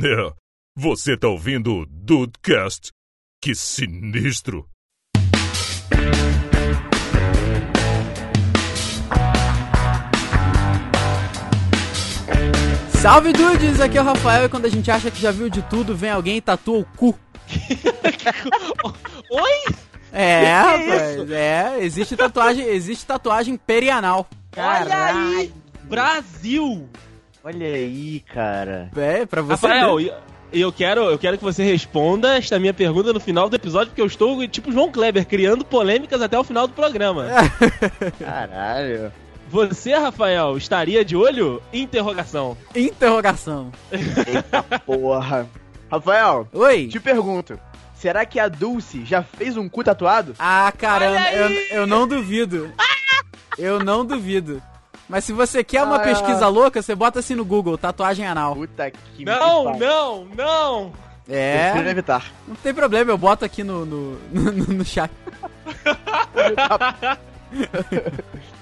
É, você tá ouvindo o Dudecast? Que sinistro! Salve dudes, aqui é o Rafael e quando a gente acha que já viu de tudo, vem alguém e tatua o cu. Oi? É, é rapaz, é, existe tatuagem, existe tatuagem perianal. Olha aí! Brasil! Olha aí, cara. É, pra você Rafael, ver. e eu quero, eu quero que você responda esta minha pergunta no final do episódio, porque eu estou tipo João Kleber, criando polêmicas até o final do programa. Caralho. Você, Rafael, estaria de olho? Interrogação. interrogação. Eita porra. Rafael, Oi. te pergunto. Será que a Dulce já fez um cu tatuado? Ah, caramba, Olha eu, eu não duvido. Eu não duvido. Mas se você quer uma Ah. pesquisa louca, você bota assim no Google, tatuagem anal. Puta que Não, pariu. não, não! É, Prefiro evitar. não tem problema, eu boto aqui no, no, no, no chat.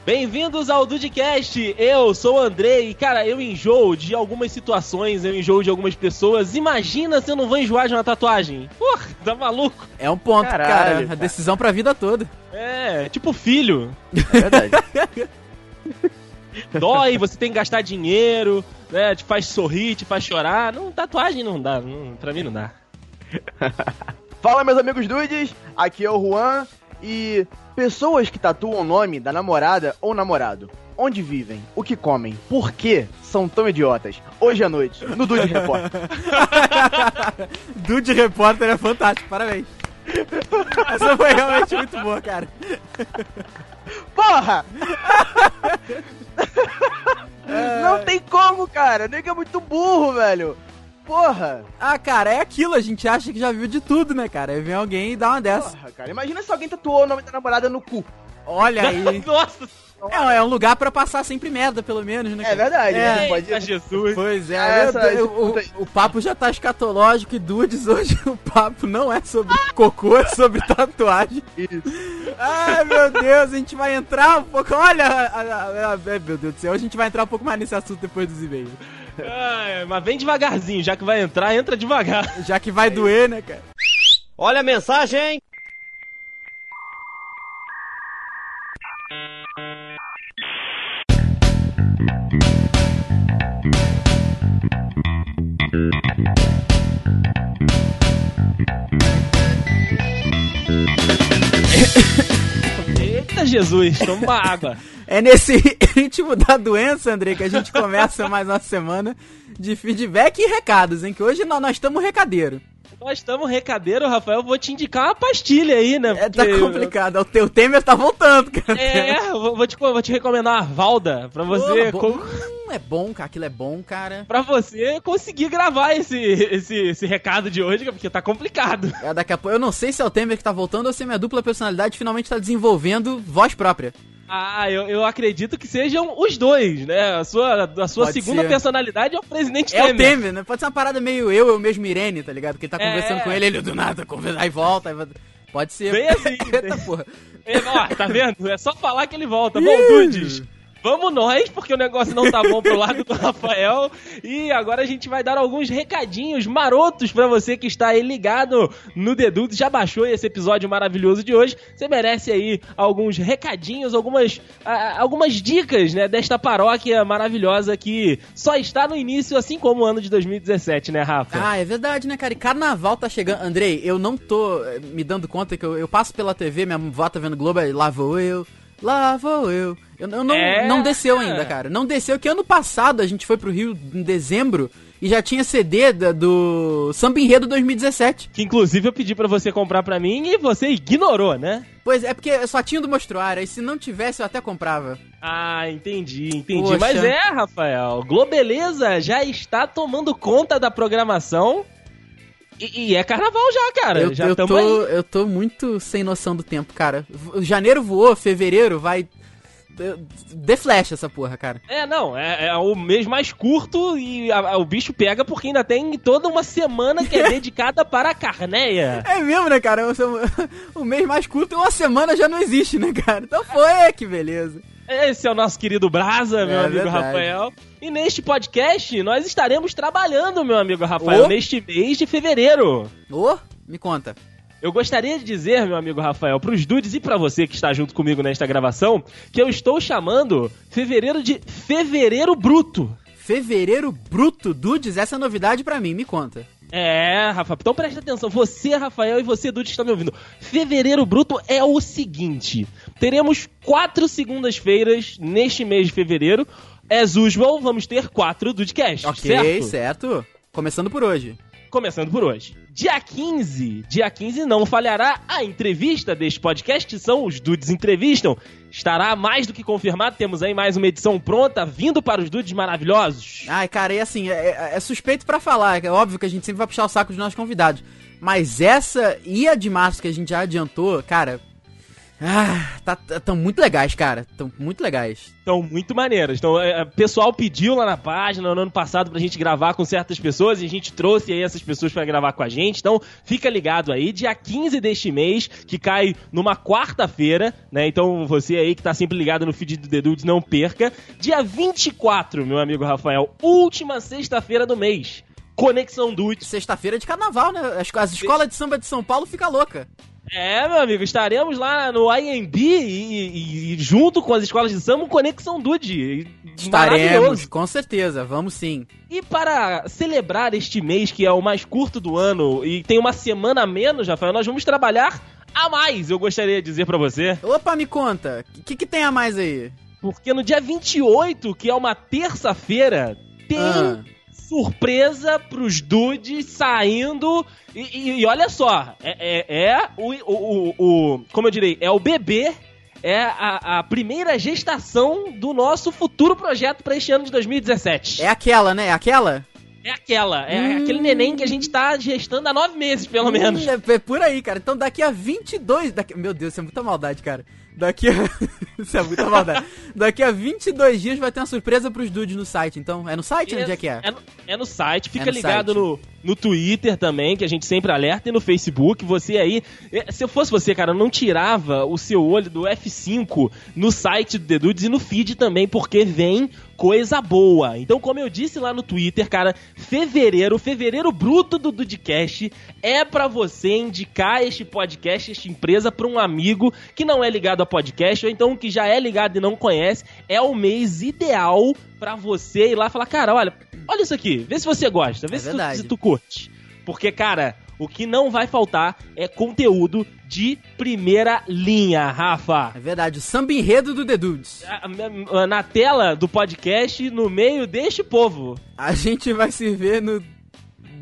Bem-vindos ao Dudcast, eu sou o Andrei e, cara, eu enjoo de algumas situações, eu enjoo de algumas pessoas. Imagina se eu não vou enjoar de uma tatuagem. Porra, tá maluco? É um ponto, Caralho, cara. A cara. decisão pra vida toda. É, tipo filho. É verdade. Dói, você tem que gastar dinheiro, né? Te faz sorrir, te faz chorar. Não, tatuagem não dá, não, pra mim não dá. Fala, meus amigos dudes. Aqui é o Juan. E pessoas que tatuam o nome da namorada ou namorado. Onde vivem? O que comem? Por que são tão idiotas? Hoje à noite, no Dude Repórter. Dude Repórter é fantástico, parabéns. Essa foi realmente muito boa, cara. Porra! Não tem como, cara. O nego é muito burro, velho. Porra! Ah, cara, é aquilo, a gente acha que já viu de tudo, né, cara? Aí vem alguém e dá uma dessa. Porra, cara. Imagina se alguém tatuou o nome da namorada no cu. Olha aí. Nossa, É, é um lugar pra passar sempre merda, pelo menos, né? É verdade, É. né? Pode eita Jesus. Pois é, Ah, essa- o, o papo já tá escatológico e dudes, hoje o papo não é sobre cocô, é sobre tatuagem. Isso. Ai, meu Deus, a gente vai entrar um pouco. Olha, a- a- a- meu Deus do céu, a gente vai entrar um pouco mais nesse assunto depois dos e-mails. Ai, mas vem devagarzinho, já que vai entrar, entra devagar. Já que vai doer, né, cara? Olha a mensagem! Eita Jesus, toma uma água. É nesse ritmo da doença, André, que a gente começa mais uma semana de feedback e recados, hein? Que hoje nós estamos recadeiro. Nós estamos recadeiro, Rafael. Vou te indicar uma pastilha aí, né? É, tá porque- complicado. O teu Temer tá voltando, cara. É, vou, te, vou te recomendar a Valda pra você, Pô, co- bom. Hum, é bom, cara. Aquilo é bom, cara. pra você conseguir gravar esse, esse, esse recado de hoje, porque tá complicado. É, daqui a pouco. Eu não sei se é o Temer que tá voltando ou se a minha dupla personalidade finalmente tá desenvolvendo voz própria. Ah, eu, eu acredito que sejam os dois, né? A sua, a sua Pode segunda ser. personalidade é o presidente É o Temer. Temer, né? Pode ser uma parada meio eu, eu mesmo Irene, tá ligado? Que ele tá É. conversando com ele, ele do nada conversa, aí volta, aí Pode ser. Bem assim, Eita porra. É, ó, tá vendo? É só falar que ele volta. Bom. Dudes, vamos nós, porque o negócio não tá bom pro lado do Rafael. E agora a gente vai dar alguns recadinhos marotos pra você que está aí ligado no Dedudes. Já baixou esse episódio maravilhoso de hoje. Você merece aí alguns recadinhos, algumas, algumas dicas, né, desta paróquia maravilhosa que só está no início, assim como o ano de 2017, né, Rafa? Ah, é verdade, né, cara? E carnaval tá chegando. Andrei, eu não tô eh, me dando conta que eu, eu passo pela TV, minha avó tá vendo Globo, lá vou eu, lá vou eu. Eu, eu não, É. não desceu ainda, cara. Não desceu, que ano passado a gente foi pro Rio em dezembro e já tinha CD da- do Samba Enredo 2017. Que inclusive eu pedi pra você comprar pra mim e você ignorou, né? Pois é, porque só tinha o do Mostruário, aí se não tivesse eu até comprava. Ah, entendi, entendi. Poxa. Mas é, Rafael, Globeleza já está tomando conta da programação. E, e é carnaval já, cara. eu, já eu, tô, aí. eu tô muito sem noção do tempo, cara. Janeiro voou, fevereiro vai. The Flash essa porra, cara. É, não, é, é o mês mais curto e a- a- o bicho pega porque ainda tem toda uma semana que é dedicada para a carneia. É mesmo, né, cara? O, o mês mais curto, uma semana já não existe, né, cara? Então foi, que beleza. Esse é o nosso querido Brasa, meu É amigo verdade. Rafael. E neste podcast nós estaremos trabalhando, meu amigo Rafael, Ô. neste mês de fevereiro. Ô, me conta. Eu gostaria de dizer, meu amigo Rafael, pros dudes e pra você que está junto comigo nesta gravação, que eu estou chamando fevereiro de Fevereiro Bruto. Fevereiro bruto, dudes, essa é novidade pra mim, me conta. É, Rafa, então presta atenção. Você, Rafael, e você, Dude, que está me ouvindo. Fevereiro Bruto é o seguinte: teremos quatro segundas-feiras neste mês de fevereiro. As usual, vamos ter quatro Dudecast, Ok, certo? certo? Começando por hoje. Começando por hoje. Dia 15, dia 15 não falhará a entrevista deste podcast, que são os Dudes Entrevistam. Estará mais do que confirmado, temos aí mais uma edição pronta, vindo para os Dudes maravilhosos. Ai, cara, e assim, é, é- é suspeito pra falar, é óbvio que a gente sempre vai puxar o saco dos nossos convidados. Mas essa e a de março que a gente já adiantou, cara. Ah, tá, tão muito legais, cara. Tão muito legais. Estão muito maneiras. Então, é, o pessoal pediu lá na página no ano passado pra gente gravar com certas pessoas e a gente trouxe aí essas pessoas pra gravar com a gente. Então, fica ligado aí, dia 15 deste mês, que cai numa quarta-feira, né? Então, você aí que tá sempre ligado no feed do The Dudes, não perca. Dia 24, meu amigo Rafael, última sexta-feira do mês. Conexão Dudes. Sexta-feira de carnaval, né? As, as escolas de samba de São Paulo fica louca. É, meu amigo, estaremos lá no IMB e, e- e junto com as escolas de samba, Conexão Dude. Estaremos, Maravilhoso. com certeza, vamos sim. E para celebrar este mês, que é o mais curto do ano e tem uma semana a menos, Rafael, nós vamos trabalhar a mais, eu gostaria de dizer pra você. Opa, me conta, o que, que tem a mais aí? Porque no dia 28, que é uma terça-feira, tem Ah. Surpresa pros dudes saindo. E, e- e olha só, é, é- é o, o, o- o- Como eu direi, é o bebê. É a, a primeira gestação do nosso futuro projeto pra este ano de 2017. É aquela, né? É aquela? É aquela, é Hum. aquele neném que a gente tá gestando há nove meses, pelo menos. Hum, é, é por aí, cara. Então daqui a 22... Daqui... Meu Deus, isso é muita maldade, cara. Daqui a... isso é muita maldade. Daqui a 22 dias vai ter uma surpresa pros dudes no site. Então, é no site? Onde é que é? É no, é no site, fica É no ligado site. No, no Twitter também, que a gente sempre alerta, e no Facebook. Você aí, eh, se eu fosse você, cara, eu não tirava o seu olho do F5 no site do The Dudes e no feed também, porque vem coisa boa. Então, como eu disse lá no Twitter, cara, fevereiro, fevereiro bruto do Dudcast, é pra você indicar este podcast, esta empresa, pra um amigo que não é ligado a podcast, ou então que já é ligado e não conhece. É o mês ideal pra você ir lá e falar, cara, olha, olha isso aqui, vê se você gosta, vê É se, tu, se tu curte. Porque, cara, o que não vai faltar é conteúdo de primeira linha, Rafa. É verdade, o samba enredo do The Dudes. Na tela do podcast, no meio deste povo. A gente vai se ver no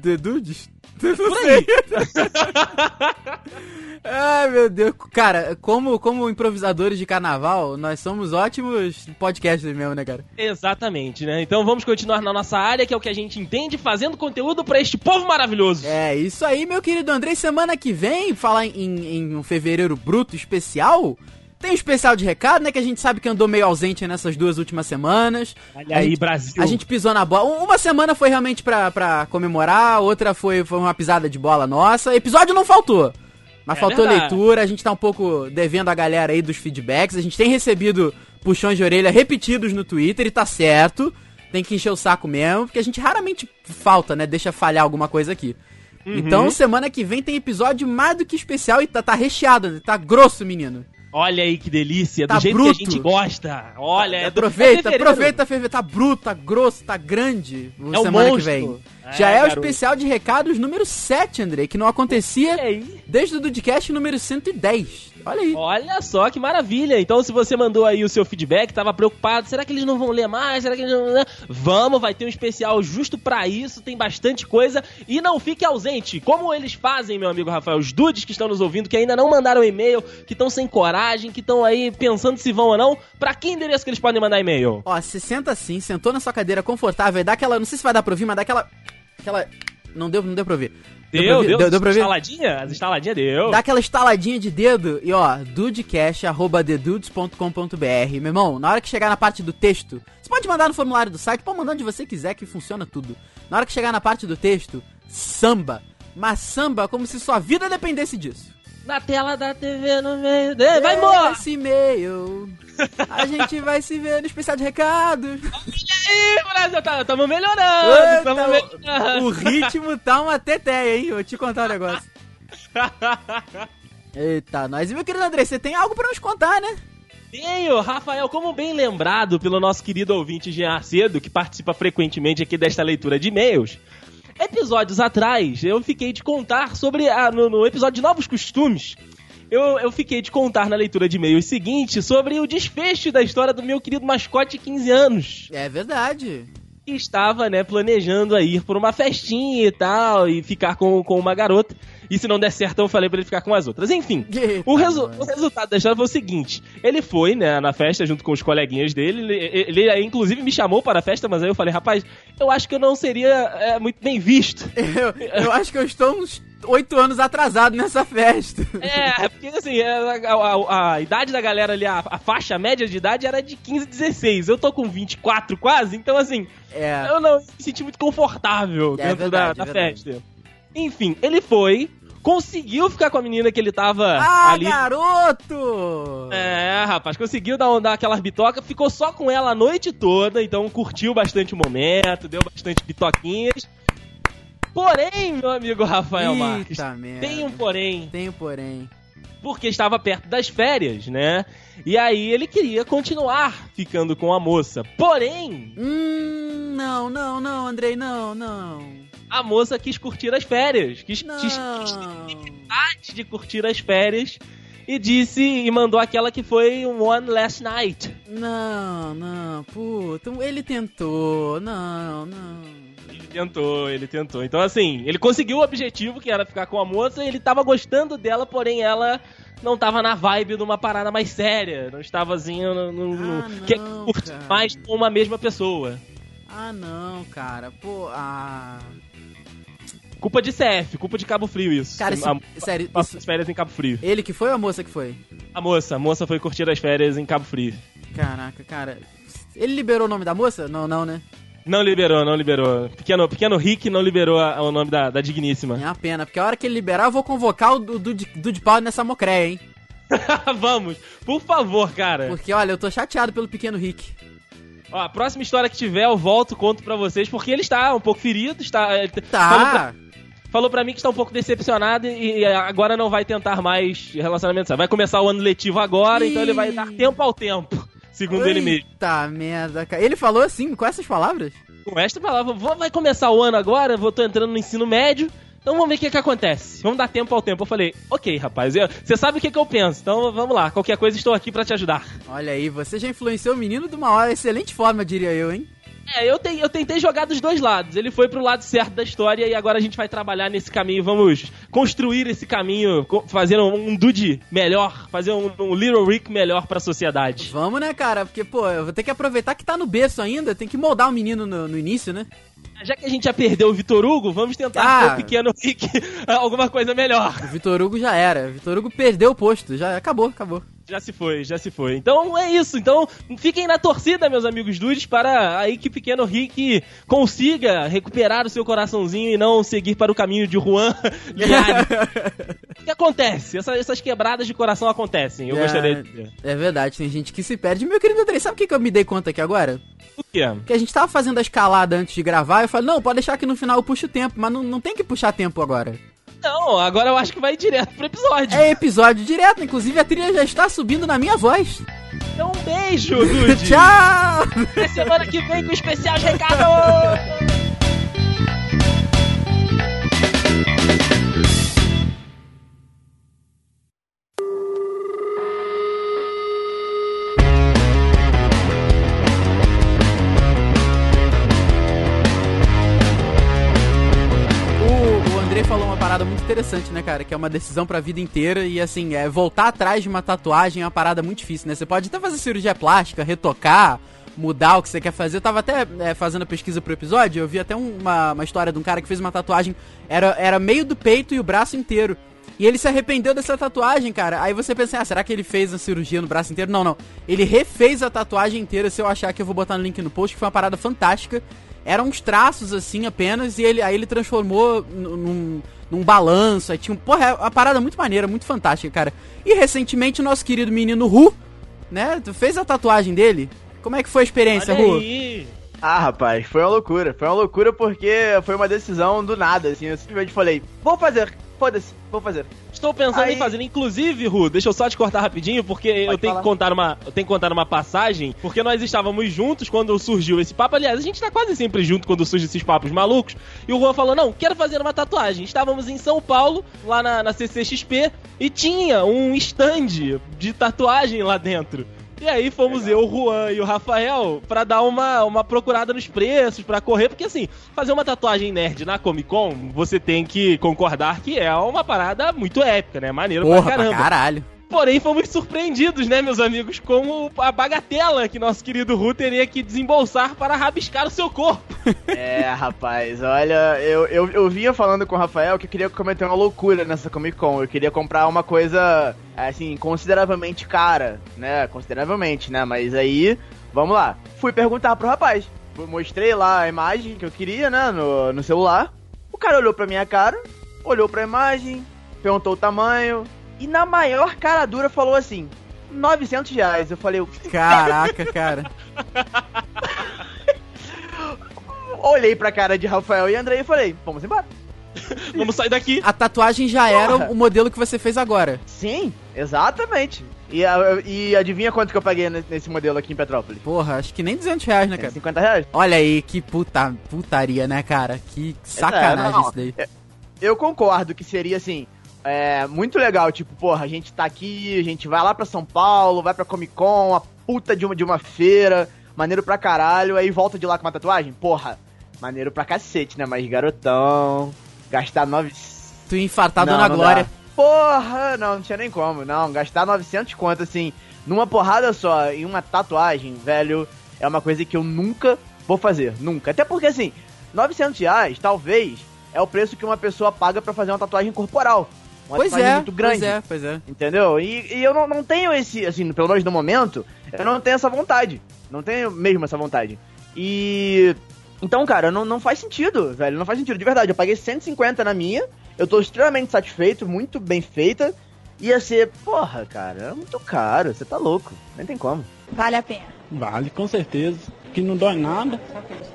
The Dudes? Não sei. Ai, meu Deus. Cara, como, como improvisadores de carnaval, nós somos ótimos podcasters mesmo, né, cara? Exatamente, né? Então vamos continuar na nossa área, que é o que a gente entende, fazendo conteúdo pra este povo maravilhoso. É, isso aí, meu querido Andrei. Semana que vem, falar em, em um fevereiro bruto especial. Tem um especial de recado, né? Que a gente sabe que andou meio ausente nessas duas últimas semanas. Olha A aí, gente- Brasil. A gente pisou na bola. Um- Uma semana foi realmente pra, pra comemorar, outra foi, foi uma pisada de bola nossa. Episódio não faltou. Mas É faltou verdade. leitura, a gente tá um pouco devendo a galera aí dos feedbacks. A gente tem recebido puxões de orelha repetidos no Twitter e tá certo. Tem que encher o saco mesmo, porque a gente raramente falta, né? Deixa falhar alguma coisa aqui. Uhum. Então, semana que vem tem episódio mais do que especial e tá, tá recheado, tá grosso, menino. Olha aí que delícia, Tá do jeito bruto. que a gente gosta. Olha, é do- aproveita, é fevereiro. aproveita, fevereiro. Tá bruto, tá grosso, tá grande. É o semana que monstro. vem. É, Já é o garoto. especial de recados número 7, André, que não acontecia desde o Dudcast número 110. Olha aí. Olha só que maravilha. Então, se você mandou aí o seu feedback, tava preocupado, será que eles não vão ler mais? Será que eles não... né? Vamos, vai ter um especial justo pra isso, tem bastante coisa. E não fique ausente. Como eles fazem, meu amigo Rafael? Os dudes que estão nos ouvindo, que ainda não mandaram e-mail, que estão sem coragem, que estão aí pensando se vão ou não, pra que endereço que eles podem mandar e-mail? Ó, se senta assim, sentou na sua cadeira confortável e dá aquela. Não sei se vai dar pra ouvir, mas dá aquela. Aquela. Não deu, não deu pra ouvir. pra Deu, deu, deu, deu pra ouvir? Instaladinha? As instaladinhas deu. Dá aquela estaladinha de dedo e ó, dudecast.com.br. Meu irmão, na hora que chegar na parte do texto, você pode mandar no formulário do site, pode mandar onde você quiser que funciona tudo. Na hora que chegar na parte do texto, samba. Mas samba como se sua vida dependesse disso. Na tela da TV, no meio dele. Vai, morrer! Esse e-mail. A gente vai se ver no especial de recados. Ih, Brasil, tá, tamo melhorando, tamo Eita, melhorando. o ritmo tá uma teteia, hein? Vou te contar um negócio. Eita, nós. E meu querido André, você tem algo pra nos contar, né? Tenho, Rafael, como bem lembrado pelo nosso querido ouvinte Jean Arcedo, que participa frequentemente aqui desta leitura de e-mails, episódios atrás eu fiquei de contar sobre, a, no, no episódio de Novos Costumes, eu, eu fiquei de contar na leitura de e-mails seguinte sobre o desfecho da história do meu querido mascote de 15 anos, É verdade. que estava, né, planejando a ir por uma festinha e tal, e ficar com, com uma garota, e se não der certo eu falei pra ele ficar com as outras. Enfim, Eita, o, resu- o resultado da história foi o seguinte: ele foi, né, na festa junto com os coleguinhas dele. Ele, ele, inclusive me chamou para a festa, mas aí eu falei, rapaz, eu acho que eu não seria é, muito bem visto. Eu, eu acho que eu estou uns oito anos atrasado nessa festa. É, porque assim, é, a, a- a idade da galera ali, a, a faixa média de idade era de 15, 16. Eu tô com 24 quase, então assim, É. eu não me senti muito confortável É dentro verdade, da, é da verdade. festa. Enfim, ele foi, conseguiu ficar com a menina que ele tava Ah, ali. garoto! É, rapaz, conseguiu dar, dar aquelas bitocas, ficou só com ela a noite toda, então curtiu bastante o momento, deu bastante bitoquinhas. Porém, meu amigo Rafael Marques, Eita merda. tem um porém, Tem um porém. porque estava perto das férias, né? E aí ele queria continuar ficando com a moça. Porém, Hum, não, não, não, Andrei, não, não. a moça quis curtir as férias, quis, Não. quis, quis antes de curtir as férias e disse e mandou aquela que foi One Last Night. Não, não, puta, ele tentou, não, não. Tentou, ele tentou. Então, assim, ele conseguiu o objetivo, que era ficar com a moça, e ele tava gostando dela, porém ela não tava na vibe de uma parada mais séria. Não estava assim, no, no, no- Ah, que não, curte mais com uma mesma pessoa. Ah, não, cara, pô, ah. Culpa de CF, culpa de Cabo Frio isso. Cara, esse, a, sério, passou isso, as férias em Cabo Frio. ele que foi ou a moça que foi? A moça, a moça foi curtir as férias em Cabo Frio. Caraca, cara. Ele liberou o nome da moça? Não, não, né? Não liberou, não liberou. Pequeno, pequeno Rick não liberou a- o nome da, da digníssima. É uma pena, porque a hora que ele liberar, eu vou convocar o Dude Dude Pau nessa mocréia, hein? Vamos, por favor, cara. Porque, olha, eu tô chateado pelo pequeno Rick. Ó, a próxima história que tiver, eu volto, conto pra vocês, porque ele está um pouco ferido, está... ele Falou pra, Tá. falou pra mim que está um pouco decepcionado e, e agora não vai tentar mais relacionamento. Vai começar o ano letivo agora, então ele vai dar tempo ao tempo, segundo ele mesmo. Eita merda, cara. Ele falou assim, com essas palavras? Com esta palavra, vou- vai começar o ano agora, vou tô entrando no ensino médio, então vamos ver o que que acontece. Vamos dar tempo ao tempo. Eu falei, ok, rapaz, eu- você sabe o que que eu penso, então vamos lá. Qualquer coisa estou aqui pra te ajudar. Olha aí, você já influenciou o menino de uma hora excelente forma, diria eu, hein? É, eu, te- eu tentei jogar dos dois lados. Ele foi pro lado certo da história e agora a gente vai trabalhar nesse caminho. Vamos construir esse caminho, fazer um, Dude melhor, fazer um, um Little Rick melhor pra sociedade. Vamos, né, cara? Porque, pô, eu vou ter que aproveitar que tá no berço ainda, tem que moldar o menino no, no início, né? Já que a gente já perdeu o Vitor Hugo, vamos tentar Ah. o pequeno Rick alguma coisa melhor. O Vitor Hugo já era. O Vitor Hugo perdeu o posto, já acabou, acabou. Já se foi, já se foi. Então é isso. Então fiquem na torcida, meus amigos dudes, para aí que pequeno Rick consiga recuperar o seu coraçãozinho e não seguir para o caminho de Juan o que acontece? Essa- essas quebradas de coração acontecem. Eu É, gostaria de dizer. É verdade, tem gente que se perde. Meu querido Andrei, sabe o que, que eu me dei conta aqui agora? O quê? Que a gente tava fazendo a escalada antes de gravar, eu falei, não, pode deixar que no final eu puxo o tempo, mas não, não tem que puxar tempo agora. Não, agora eu acho que vai direto pro episódio. É episódio direto, inclusive a trilha já está subindo na minha voz. Então um beijo, Dude. Tchau! Até semana que vem com o especial recado. interessante, né, cara? Que é uma decisão pra vida inteira e, assim, é voltar atrás de uma tatuagem é uma parada muito difícil, né? Você pode até fazer cirurgia plástica, retocar, mudar o que você quer fazer. Eu tava até é, fazendo pesquisa pro episódio, eu vi até um- uma, uma história de um cara que fez uma tatuagem, era, era meio do peito e o braço inteiro. E ele se arrependeu dessa tatuagem, cara. Aí você pensa, ah, será que ele fez a cirurgia no braço inteiro? Não, não. Ele refez a tatuagem inteira. Se eu achar que eu vou botar no link no post, que foi uma parada fantástica. eram uns traços assim apenas, e ele, aí ele transformou num, num, balanço. Aí tinha um. Porra, é uma parada muito maneira, muito fantástica, cara. E recentemente o nosso querido menino Ru, né? Tu fez a tatuagem dele? Como é que foi a experiência, Olha Ru? aí. Ah, rapaz, foi uma loucura. Foi uma loucura porque foi uma decisão do nada, assim. Eu simplesmente falei, vou fazer, foda-se, vou fazer. Estou pensando Aí- em fazer. Inclusive, Ru, deixa eu só te cortar rapidinho, porque eu tenho falar. que contar uma. Eu tenho que contar uma passagem, porque nós estávamos juntos quando surgiu esse papo. Aliás, a gente tá quase sempre junto quando surgem esses papos malucos. E o Juan falou: não, quero fazer uma tatuagem. Estávamos em São Paulo, lá na, na CCXP, e tinha um stand de tatuagem lá dentro. E aí fomos eu, o Juan e o Rafael pra dar uma, uma procurada nos preços, pra correr, porque assim, fazer uma tatuagem nerd na Comic Con, você tem que concordar que é uma parada muito épica, né? Maneiro Porra, pra pra caramba. caralho. Porém, fomos surpreendidos, né, meus amigos, com a bagatela que nosso querido Ru teria que desembolsar para rabiscar o seu corpo. É, rapaz, olha, eu, eu, eu vinha falando com o Rafael que eu queria cometer uma loucura nessa Comic Con. Eu queria comprar uma coisa, assim, consideravelmente cara, né? Consideravelmente, né? Mas aí, vamos lá. Fui perguntar pro rapaz. Mostrei lá a imagem que eu queria, né? No, no celular. O cara olhou pra minha cara, olhou pra imagem, perguntou o tamanho. E na maior cara dura falou assim: 900 reais. Eu falei, Caraca, cara. olhei pra cara de Rafael e Andrei e falei, vamos embora. Vamos sair daqui. A tatuagem já era Porra. o modelo que você fez agora. Sim, exatamente. E, a- e adivinha quanto que eu paguei ne- nesse modelo aqui em Petrópolis? Porra, acho que nem 200 reais, né, cara? 50 reais? Olha aí, que puta, putaria, né, cara? Que sacanagem não. isso daí. Eu concordo que seria assim. É muito legal, tipo, porra, a gente tá aqui, a gente vai lá pra São Paulo, vai pra Comic Con, a puta de uma, de uma feira, maneiro pra caralho, aí volta de lá com uma tatuagem? Porra, maneiro pra cacete, né? Mas garotão, gastar nove... Tu ia infartar Não, Dona não Glória. dá. Porra, não, não tinha nem como, não. Gastar 900 conto, assim, numa porrada só, em uma tatuagem, velho, é uma coisa que eu nunca vou fazer. Nunca. Até porque, assim, 900 reais, talvez, é o preço que uma pessoa paga pra fazer uma tatuagem corporal. Uma Pois é, muito grande. pois é, pois é. Entendeu? E, e eu não, não tenho esse, assim, pelo menos no momento, eu não tenho essa vontade. Não tenho mesmo essa vontade. E. Então, cara, não, não faz sentido, velho. Não faz sentido, de verdade. Eu paguei 150 na minha, eu tô extremamente satisfeito, muito bem feita. Ia ser, porra, cara, é muito caro, você tá louco. Nem tem como. Vale a pena. Vale, com certeza. Que não dói nada.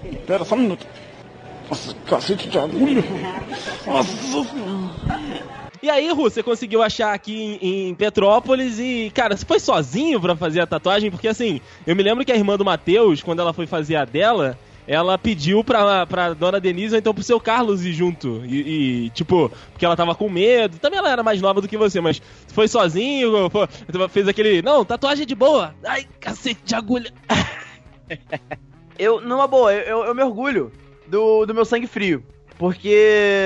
Espera só um minuto. Nossa, cacete de agulha. Nossa. E aí, Ru, você conseguiu achar aqui em, em Petrópolis e, cara, você foi sozinho pra fazer a tatuagem? Porque, assim, eu me lembro que a irmã do Matheus, quando ela foi fazer a dela, ela pediu pra, pra dona Denise ou então pro seu Carlos ir junto. E, e, tipo, porque ela tava com medo. Também ela era mais nova do que você, mas foi sozinho, foi- fez aquele. Não, tatuagem é de boa. Ai, cacete de agulha. Eu, numa boa, eu, eu, eu me orgulho do, do meu sangue frio. Porque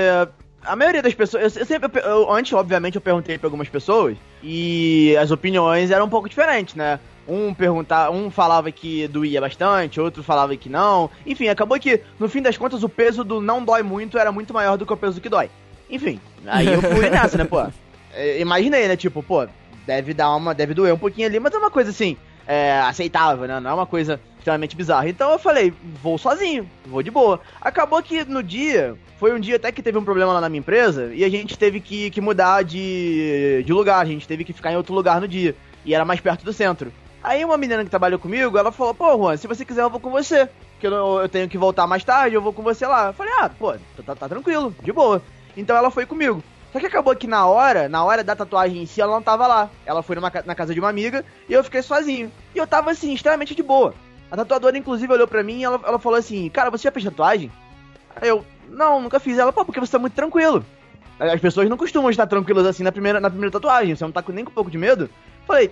a maioria das pessoas. Eu, sempre. eu- antes, obviamente, eu perguntei pra algumas pessoas. E as opiniões eram um pouco diferentes, né? Um perguntar, um falava que doía bastante, outro falava que não. Enfim, acabou que, no fim das contas, o peso do não dói muito era muito maior do que o peso que dói. Enfim, aí eu fui nessa, né, pô? É, Imaginei, né? Tipo, pô, deve dar uma. Deve doer um pouquinho ali, mas é uma coisa assim, é, aceitável, né? Não é uma coisa extremamente bizarra. Então eu falei, vou sozinho, vou de boa. Acabou que no dia, foi um dia até que teve um problema lá na minha empresa e a gente teve que, que mudar de, de lugar, a gente teve que ficar em outro lugar no dia. E era mais perto do centro. Aí uma menina que trabalhou comigo, ela falou, pô, Juan, se você quiser eu vou com você. Porque eu, eu tenho que voltar mais tarde, eu vou com você lá. Eu falei, ah, pô, tá, tá tranquilo, de boa. Então ela foi comigo. Só que acabou que na hora, na hora da tatuagem em si, ela não tava lá. Ela foi numa na casa de uma amiga e eu fiquei sozinho. E eu tava assim, extremamente de boa. A tatuadora, inclusive, olhou pra mim e ela, ela falou assim: Cara, você já fez tatuagem? Aí eu, não, nunca fiz. Ela, pô, porque você tá muito tranquilo. As pessoas não costumam estar tranquilas assim na primeira, na primeira tatuagem. Você não tá com nem com um pouco de medo? Falei,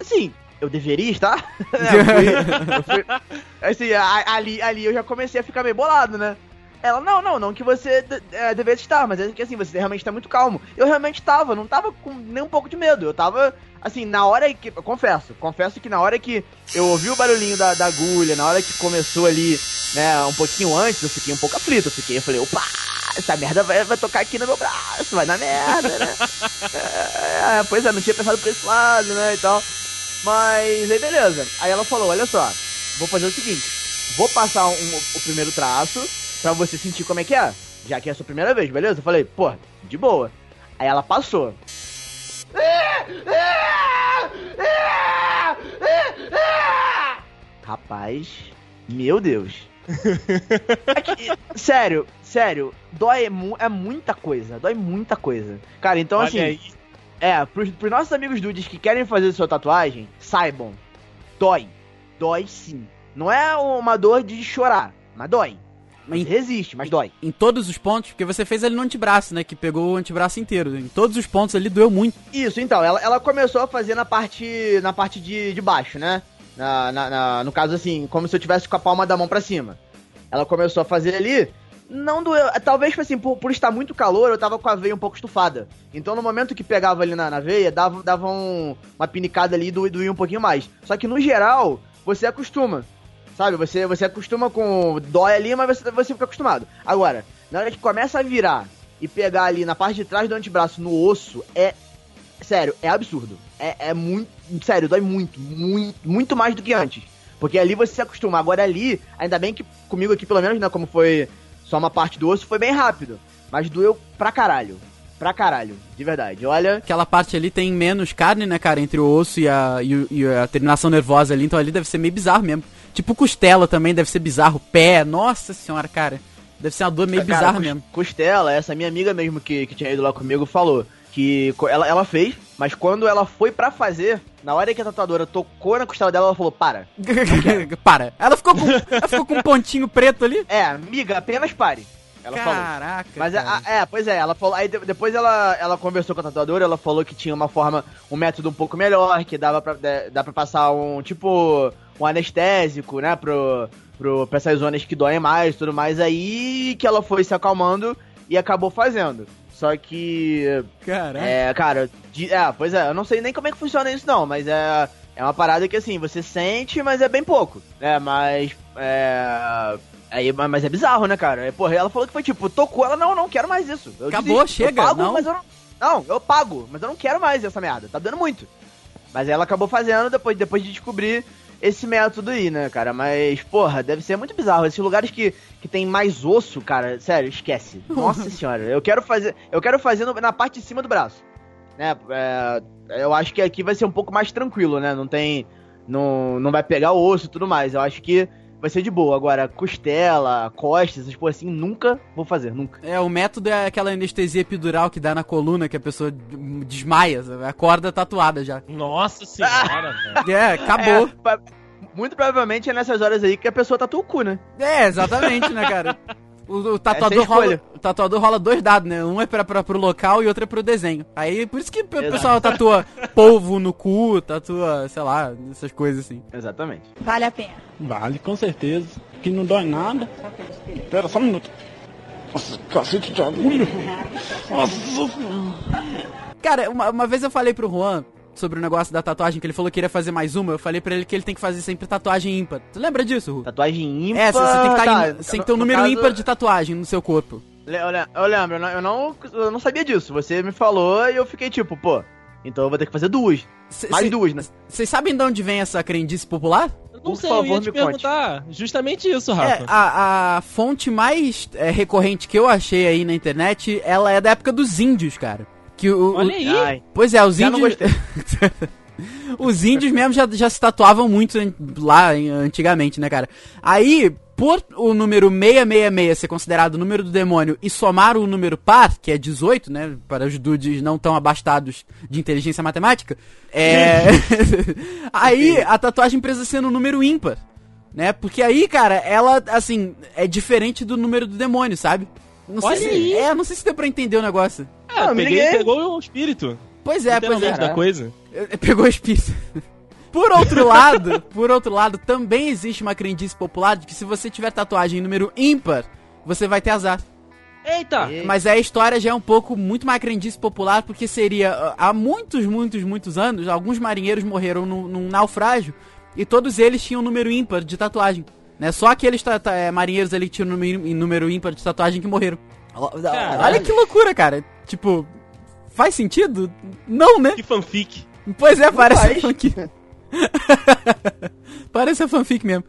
assim, eu deveria estar? eu fui, eu fui- assim, ali, ali eu já comecei a ficar meio bolado, né? Ela, não, não, não que você é, deveria estar, mas é que assim, você realmente tá muito calmo. Eu realmente tava, não tava com nem um pouco de medo. Eu tava, assim, na hora que. Eu confesso, confesso que na hora que eu ouvi o barulhinho da, da agulha, na hora que começou ali, né, um pouquinho antes, eu fiquei um pouco aflito. Eu fiquei, eu falei, opa, essa merda vai, vai tocar aqui no meu braço, vai dar merda, né? é, pois é, não tinha pensado por esse lado, né, e tal. Mas aí beleza. Aí ela falou, olha só, vou fazer o seguinte. vou passar um- o primeiro traço pra você sentir como é que é. Já que é a sua primeira vez, beleza? Eu falei, pô, de boa. Aí ela passou. Rapaz, meu Deus. Que, sério, sério, dói mu- é muita coisa, dói muita coisa. Cara, então Olha assim, aí. é, pros, pros nossos amigos dudes que querem fazer sua tatuagem, saibam, dói, dói sim. Não é uma dor de chorar, mas dói. Mas- Resiste, mas dói. Em todos os pontos, porque você fez ali no antebraço, né? Que pegou o antebraço inteiro. Em todos os pontos ali doeu muito. Isso, então, ela, ela começou a fazer na parte na parte de, de baixo, né? Na, na- na- no caso, assim, como se eu tivesse com a palma da mão pra cima. Ela começou a fazer ali, não doeu. Talvez, assim, por, por estar muito calor, eu tava com a veia um pouco estufada. Então, no momento que pegava ali na, na veia, dava, dava um- uma pinicada ali e doía um pouquinho mais. Só que, no geral, você acostuma. Sabe? Você, você acostuma com. Dói ali, mas você, você fica acostumado. Agora, na hora que começa a virar e pegar ali na parte de trás do antebraço, no osso, é Sério, é absurdo. É, é muito. Sério, dói muito, muito, muito mais do que antes. Porque ali você se acostuma. Agora ali, ainda bem que comigo aqui, pelo menos, né, como foi só uma parte do osso, foi bem rápido. Mas doeu pra caralho. Pra caralho, de verdade. Olha. Aquela parte ali tem menos carne, né, cara? Entre o osso e a, e, e a terminação nervosa ali. Então ali deve ser meio bizarro mesmo. Tipo costela também deve ser bizarro. Pé, nossa senhora, cara. Deve ser uma dor meio Cara, bizarra mesmo. Costela, essa minha amiga mesmo que, que tinha ido lá comigo falou que ela, ela fez, mas quando ela foi pra fazer, na hora que a tatuadora tocou na costela dela, ela falou: Para. Para. Ela ficou, com, ela ficou com um pontinho preto ali. É, amiga, apenas pare. Ela falou. Caraca. Mas é, cara. a- é, pois é, ela falou. Aí de- depois ela, ela conversou com a tatuadora, ela falou que tinha uma forma, um método um pouco melhor, que dava pra, dá pra passar um tipo um anestésico, né, pro, pro, pra essas zonas que doem mais e tudo mais. Aí que ela foi se acalmando e acabou fazendo. Só que. Caraca. É, cara, de- é, pois é, eu não sei nem como é que funciona isso não, mas é. É uma parada que assim, você sente, mas é bem pouco. É, mas. É. Aí, mas é bizarro, né, cara? É, Porra, ela falou que foi tipo, tocou, ela, não, não quero mais isso. Eu Acabou, desisto. chega, Eu pago, não. mas eu não. Não, eu pago, mas eu não quero mais essa merda. Tá dando muito. Mas ela acabou fazendo depois, depois de descobrir esse método aí, né, cara? Mas, porra, deve ser muito bizarro. Esses lugares que, que tem mais osso, cara, sério, esquece. Nossa senhora, eu quero fazer. Eu quero fazer no- na parte de cima do braço. Né? É, eu acho que aqui vai ser um pouco mais tranquilo, né? Não tem. Não, não vai pegar o osso e tudo mais. Eu acho que vai ser de boa. Agora, costela, costas, essas coisas assim, nunca vou fazer, nunca. É, o método é aquela anestesia epidural que dá na coluna, que a pessoa desmaia, sabe? a corda tatuada já. Nossa senhora, velho. É, acabou. É, pa- muito provavelmente é nessas horas aí que a pessoa tatua o cu, né? É, exatamente, né, cara? O, o tatuador é rola, o tatuador rola dois dados, né? Um é pra, pra, pro local e outro é pro desenho. Aí, por isso que o pessoal tatua polvo no cu, tatua, sei lá, essas coisas assim. Exatamente. Vale a pena. Vale, com certeza. Que não dói nada. Pera só um minuto. Nossa, cacete de agulha. Nossa. Cara, uma, uma vez eu falei pro Juan sobre o negócio da tatuagem, que ele falou que iria fazer mais uma, eu falei pra ele que ele tem que fazer sempre tatuagem ímpar. Tu lembra disso, Ru? Tatuagem ímpar. É, você tem que, tá tá, em- você tem que ter um número caso- ímpar de tatuagem no seu corpo. Eu le- eu lembro, eu não, eu não, eu não sabia disso. Você me falou e eu fiquei tipo, pô, então eu vou ter que fazer duas. Cê- Mais cê- duas, né? Vocês sabem de onde vem essa crendice popular? Eu não Por sei, eu favor, ia te me perguntar justamente isso, É, Rafa. a, a fonte mais é, recorrente que eu achei aí na internet, ela é da época dos índios, cara. Que o, Olha aí. Ai, Pois é, os Já índios. os índios mesmo já, já se tatuavam muito lá antigamente, né, cara? Aí, por o número 666 ser considerado o número do demônio e somar o número par, que é 18, né? Para os dudes não tão abastados de inteligência matemática, é. aí a tatuagem precisa ser no número ímpar. Né? Porque aí, cara, ela, assim, é diferente do número do demônio, sabe? Não Olha sei se, aí. É, não sei se deu pra entender o negócio. É, Não, me peguei, liguei. pegou o espírito. Pois é, pois é. da coisa. Eh, Pegou o espírito. Por outro lado, por outro lado, também existe uma crendice popular de que se você tiver tatuagem em número ímpar, você vai ter azar. Eita! E- Mas aí a história já é um pouco muito mais crendice popular, porque seria ah, há muitos, muitos, muitos anos, alguns marinheiros morreram num, num naufrágio e todos eles tinham um número ímpar de tatuagem. Né? Só aqueles ta- ta- eh, marinheiros ali que tinham número, em número ímpar de tatuagem que morreram. Caralho. Olha que loucura, cara. Tipo, faz sentido? Não, né? Que fanfic. Pois é, parece faz. fanfic. parece a fanfic mesmo.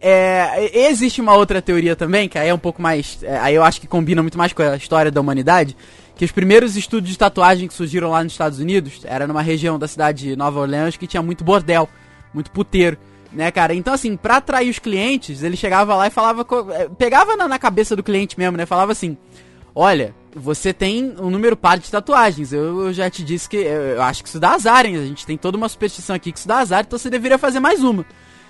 É, existe uma outra teoria também, que aí é um pouco mais. é, aí eu acho que combina muito mais com a história da humanidade. Que os primeiros estudos de tatuagem que surgiram lá nos Estados Unidos era numa região da cidade de Nova Orleans que tinha muito bordel, muito puteiro, né, cara? Então, assim, pra atrair os clientes, ele chegava lá e falava. é, Pegava na, na cabeça do cliente mesmo, né? Falava assim: Olha, você tem um número par de tatuagens. Eu, eu já te disse que eu, eu acho que isso dá azar, hein? A gente tem toda uma superstição aqui que isso dá azar, então você deveria fazer mais uma.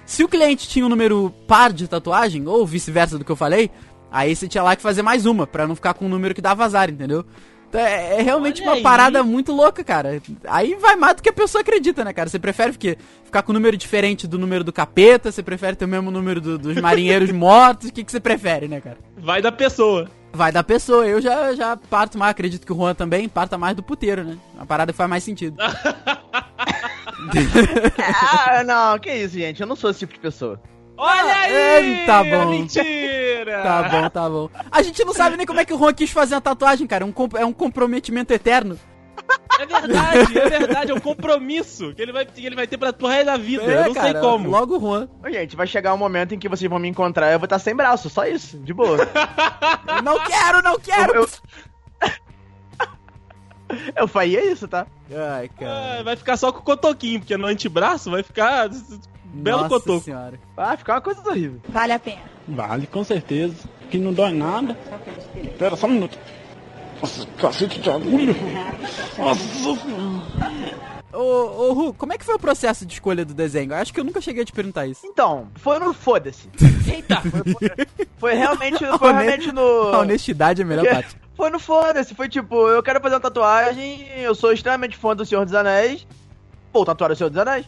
Se o cliente tinha um número par de tatuagem, ou vice-versa do que eu falei, aí você tinha lá que fazer mais uma, pra não ficar com um número que dava azar, entendeu? Então é, é realmente Olha uma aí. parada muito louca, cara. Aí vai mais do que a pessoa acredita, né, cara? Você prefere o quê? Ficar com um número diferente do número do capeta? Você prefere ter o mesmo número do- dos marinheiros mortos? O que, que você prefere, né, cara? Vai da pessoa. Vai da pessoa. Eu já, já parto mais, acredito que o Juan também parta mais do puteiro, né? A parada que faz mais sentido. Ah, não, que isso, gente. Eu não sou esse tipo de pessoa. Olha aí! Tá bom. Mentira! Tá bom, tá bom. A gente não sabe nem como é que o Juan quis fazer a tatuagem, cara. Um com- é um comprometimento eterno. É verdade, é verdade, é um compromisso que ele vai, que ele vai ter pra pro resto da vida. eu não sei como. É, Logo o Juan. Ô, gente, vai chegar um momento em que vocês vão me encontrar e eu vou estar sem braço, só isso, de boa. Não quero, não quero! eu, eu faria isso, tá? Ai, Ah, cara. vai ficar só com o cotoquinho, porque no antebraço vai ficar belo Nossa cotoco. senhora. Vai ficar uma coisa horrível. Vale a pena. Vale, com certeza. Que não dói nada. Espera só um minuto. Nossa, cacete de agulha. Nossa. Ô, ô, Ru, como é que foi o processo de escolha do desenho? Eu acho que eu nunca cheguei a te perguntar isso. Então, foi no foda-se. Eita! Foi realmente, foi realmente no. A honestidade é a melhor Porque parte. Foi no foda-se, foi tipo, eu quero fazer uma tatuagem, eu sou extremamente fã do Senhor dos Anéis. Vou tatuar o Senhor dos Anéis.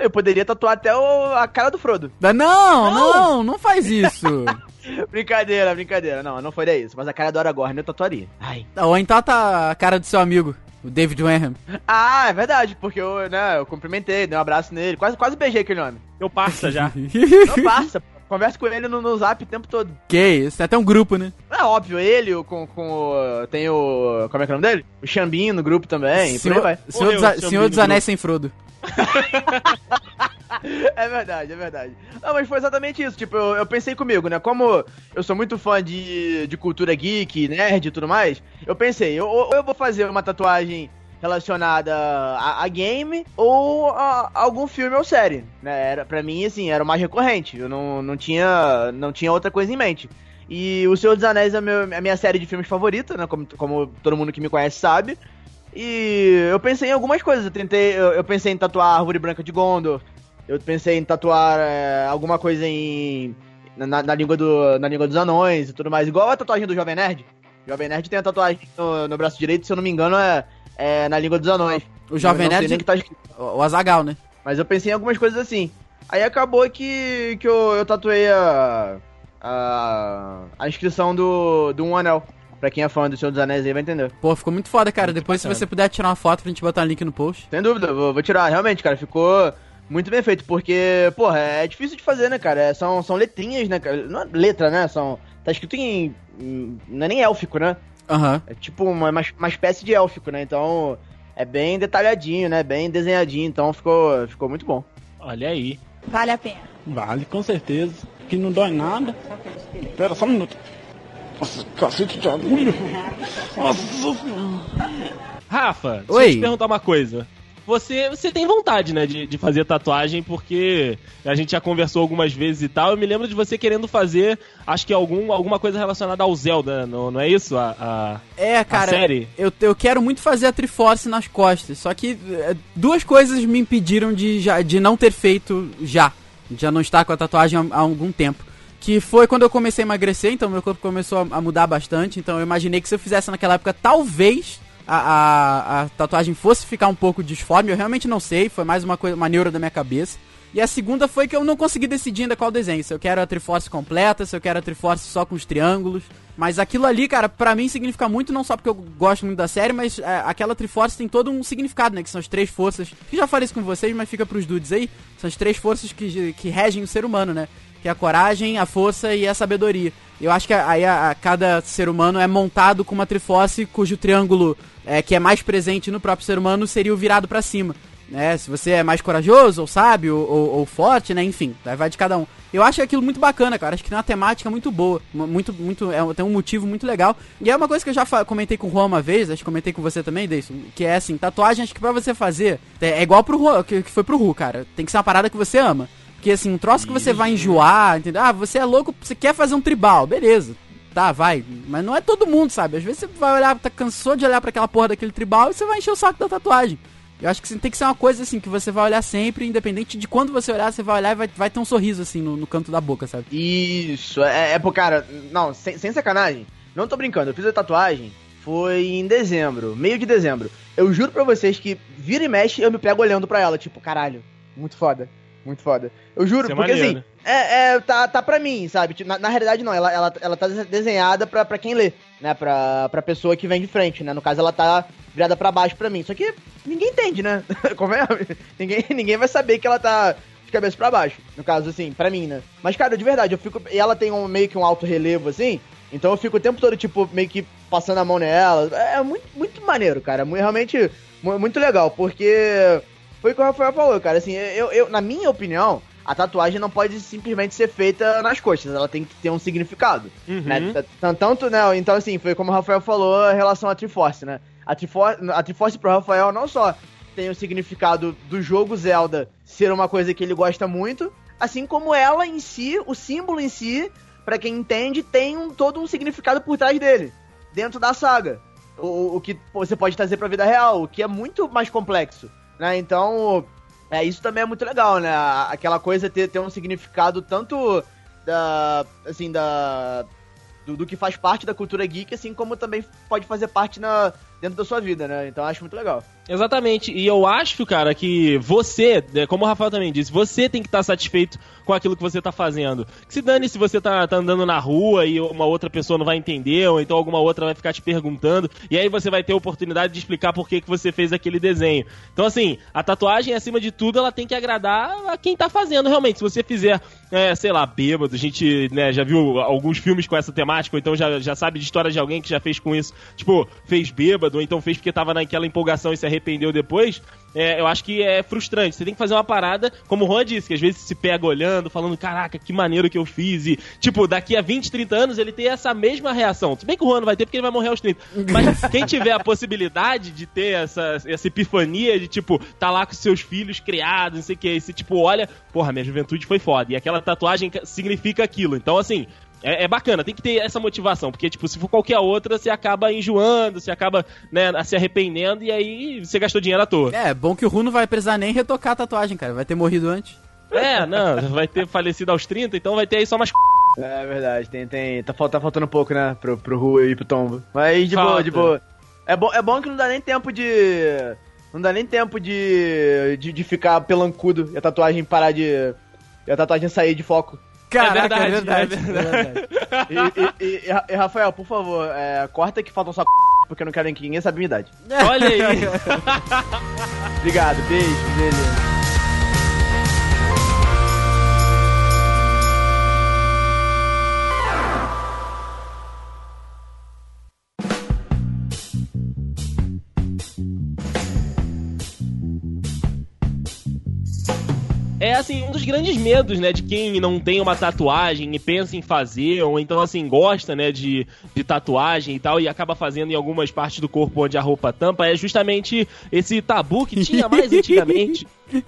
Eu poderia tatuar até o- a cara do Frodo. Não, não, não faz isso. brincadeira, brincadeira. Não, não foi isso. Mas a cara do Aragorn eu tatuaria. Ai. Ou então tá a cara do seu amigo, o David Wenham. Ah, é verdade, porque eu, né, eu cumprimentei, dei um abraço nele, quase, quase beijei aquele homem. Eu passa já. Não passa, converso com ele no, no zap o tempo todo. que isso, tem até um grupo, né? É óbvio, ele o- com, com o. Tem o. Como é que é o nome dele? O Xambinho no grupo também, Senhor, vai. Senhor, Morreu dos, Senhor dos Anéis sem Frodo. É verdade, é verdade. Não, mas foi exatamente isso. Tipo, eu, eu pensei comigo, né? Como eu sou muito fã de, de cultura geek, nerd e tudo mais, eu pensei, eu- ou eu vou fazer uma tatuagem relacionada a, a game ou a, a algum filme ou série, né? Era, pra mim, assim, era o mais recorrente. Eu não, não, tinha, não tinha outra coisa em mente. E O Senhor dos Anéis é meu- é a minha série de filmes favorita, né? Como, como todo mundo que me conhece sabe. E eu pensei em algumas coisas. Eu tentei, eu, eu pensei em tatuar a árvore branca de Gondor. Eu pensei em tatuar é, alguma coisa em na, na língua do na língua dos anões e tudo mais, igual a tatuagem do Jovem Nerd. O Jovem Nerd tem a tatuagem no, no braço direito, se eu não me engano, é, é na língua dos anões. O Jovem Nerd, nem que tá escrito, o Azagal, né? mas eu pensei em algumas coisas assim. Aí acabou que, que eu, eu tatuei a, a, a inscrição do, do Um Anel. Pra quem é fã do Senhor dos Anéis aí vai entender. Pô, ficou muito foda, cara. Muito Depois, bacana. se você puder tirar uma foto pra gente botar um link no post. Sem dúvida, vou, vou tirar. Realmente, cara, ficou muito bem feito. Porque, porra, é difícil de fazer, né, cara? É, são, são letrinhas, né, cara? Não é letra, né? São, tá escrito em. em- Não é nem élfico, né? Aham. É tipo uma, uma, uma espécie de élfico, né? Então é bem detalhadinho, né? Bem desenhadinho. Então ficou, ficou muito bom. Olha aí. Vale a pena. Vale, com certeza. Que não dói nada. Espera só um minuto. Nossa, cacete de agulha. Nossa senhora. Rafa, deixa eu te perguntar uma coisa. Você, você tem vontade, né, de, de fazer tatuagem, porque a gente já conversou algumas vezes e tal. Eu me lembro de você querendo fazer, acho que algum, alguma coisa relacionada ao Zelda, não, não é isso? A, a- É, cara, série? Eu, eu quero muito fazer a Triforce nas costas, só que é, duas coisas me impediram de, já, de não ter feito já. Já não estar com a tatuagem há, há algum tempo. Que foi quando eu comecei a emagrecer, então meu corpo começou a, a mudar bastante. Então eu imaginei que se eu fizesse naquela época, talvez a, a, a tatuagem fosse ficar um pouco disforme. Eu realmente não sei, foi mais uma, coisa, uma neura da minha cabeça. E a segunda foi que eu não consegui decidir ainda qual desenho. Se eu quero a Triforce completa, se eu quero a Triforce só com os triângulos. Mas aquilo ali, cara, pra mim significa muito, não só porque eu gosto muito da série, mas é, aquela Triforce tem todo um significado, né? Que são as três forças. Que já falei isso com vocês, mas fica pros dudes aí. São as três forças que, que regem o ser humano, né? Que é a coragem, a força e a sabedoria. Eu acho que aí a, a cada ser humano é montado com uma Triforce cujo triângulo é, que é mais presente no próprio ser humano seria o virado pra cima. né? Se você é mais corajoso, ou sábio, ou, ou, forte, né? Enfim, vai, vai de cada um. Eu acho aquilo muito bacana, cara. Acho que tem uma temática muito boa. Muito, muito. É, tem um motivo muito legal. E é uma coisa que eu já comentei com o Juan uma vez, acho que comentei com você também, Deison. Que é assim, tatuagem, acho que pra você fazer. É, é igual pro Juan, que, que foi pro Ru, cara. Tem que ser uma parada que você ama. Porque assim, um troço que você vai enjoar, entendeu? Ah, você é louco, você quer fazer um tribal, beleza. Tá, vai. Mas não é todo mundo, sabe? Às vezes você vai olhar, tá cansou de olhar para aquela porra daquele tribal e você vai encher o saco da tatuagem. Eu acho que tem que ser uma coisa assim, que você vai olhar sempre, independente de quando você olhar, você vai olhar e vai, vai ter um sorriso assim no, no canto da boca, sabe? Isso, é, é pô, cara, não, sem, sem sacanagem, não tô brincando, eu fiz a tatuagem, foi em dezembro, meio de dezembro. Eu juro pra vocês que vira e mexe, eu me pego olhando pra ela, tipo, caralho, muito foda. Muito foda. Eu juro, Isso é porque maneiro. assim, é, é, tá, tá pra mim, sabe? Tipo, Na, na realidade, não, ela, ela, ela tá desenhada pra, pra quem lê, né? Pra, pra pessoa que vem de frente, né? No caso, ela tá virada pra baixo pra mim. Só que ninguém entende, né? Como é? Ninguém, ninguém vai saber que ela tá de cabeça pra baixo. No caso, assim, pra mim, né? Mas, cara, de verdade, eu fico. E ela tem um, meio que um alto relevo, assim. Então eu fico o tempo todo, tipo, meio que passando a mão nela. É muito, muito maneiro, cara. Realmente mu- muito legal, porque foi o que o Rafael falou, cara. Assim, eu, eu, na minha opinião, a tatuagem não pode simplesmente ser feita nas costas, ela tem que ter um significado. Uhum. Né? Tanto, né? Então, assim, foi como o Rafael falou em relação à Triforce, né? A Triforce, a Triforce pro Rafael não só tem o significado do jogo Zelda ser uma coisa que ele gosta muito, assim como ela em si, o símbolo em si, pra quem entende, tem um, todo um significado por trás dele, dentro da saga. O, o que você pode trazer pra vida real, o que é muito mais complexo, né? Então, é, isso também é muito legal, né? Aquela coisa ter, ter um significado tanto da, assim, da, do, do que faz parte da cultura geek, assim como também pode fazer parte na, dentro da sua vida, né? Então, acho muito legal. Exatamente, e eu acho, cara, que você, né, como o Rafael também disse, você tem que estar satisfeito com aquilo que você tá fazendo. Que se dane se você tá, tá andando na rua e uma outra pessoa não vai entender, ou então alguma outra vai ficar te perguntando, e aí você vai ter a oportunidade de explicar por que, que você fez aquele desenho. Então, assim, a tatuagem, acima de tudo, ela tem que agradar a quem tá fazendo, realmente. Se você fizer, é, sei lá, bêbado, a gente né, já viu alguns filmes com essa temática, ou então já, já sabe de história de alguém que já fez com isso, tipo, fez bêbado, ou então fez porque tava naquela empolgação e se arrependeu depois, é, eu acho que é frustrante. Você tem que fazer uma parada, como o Juan disse, que às vezes se pega olhando, falando, caraca, que maneiro que eu fiz. E, tipo, daqui a 20, 30 anos ele tem essa mesma reação. Se bem que o Juan não vai ter porque ele vai morrer aos 30. Mas quem tiver a possibilidade de ter essa, essa epifania de, tipo, tá lá com seus filhos criados, não sei o que, e se, tipo, olha, porra, minha juventude foi foda. E aquela tatuagem significa aquilo. Então, assim, é, é bacana, tem que ter essa motivação, porque, tipo, se for qualquer outra, você acaba enjoando, você acaba, né, se arrependendo e aí você gastou dinheiro à toa. É, bom que o Ru não vai precisar nem retocar a tatuagem, cara. Vai ter morrido antes. É, não, vai ter falecido aos 30, então vai ter aí só mais. É verdade, tem, tem. Tá, tá faltando um pouco, né? Pro, pro Rua e pro Tombo. Mas de boa, Falta. de boa. É bom, é bom que não dá nem tempo de. Não dá nem tempo de. de, de ficar pelancudo e a tatuagem parar de. E a tatuagem sair de foco. Caraca, verdade, é verdade. é é verdade. E, e- e- Rafael, por favor, é, corta que faltam só porque eu não quero que ninguém sabe a minha idade. Olha aí. Obrigado, beijo, beleza. Assim, um dos grandes medos, né, de quem não tem uma tatuagem e pensa em fazer, ou então assim, gosta, né, de, de tatuagem e tal, e acaba fazendo em algumas partes do corpo onde a roupa tampa, é justamente esse tabu que tinha mais antigamente.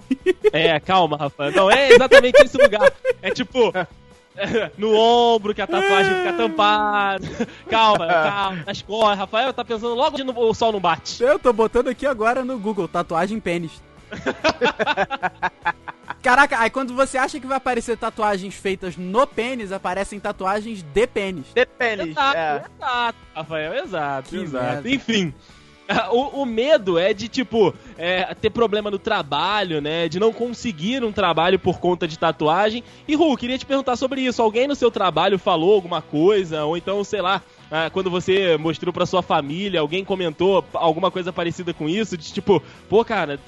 É, calma, Rafa. Não é exatamente esse lugar. É tipo. No ombro que a tatuagem fica tampada. Calma, calma. Nas costas. Rafael tá pensando logo onde o sol não bate. Eu tô botando aqui agora no Google, tatuagem pênis. Caraca, aí quando você acha que vai aparecer tatuagens feitas no pênis, aparecem tatuagens de pênis. Depende. Exato, É. exato, Rafael, exato, Que exato. merda. Enfim. O, o medo é de, tipo, é, ter problema no trabalho, né? De não conseguir um trabalho por conta de tatuagem. E, Ru, queria te perguntar sobre isso. Alguém no seu trabalho falou alguma coisa? Ou então, sei lá, ah, quando você mostrou pra sua família, alguém comentou alguma coisa parecida com isso? De tipo, pô, cara,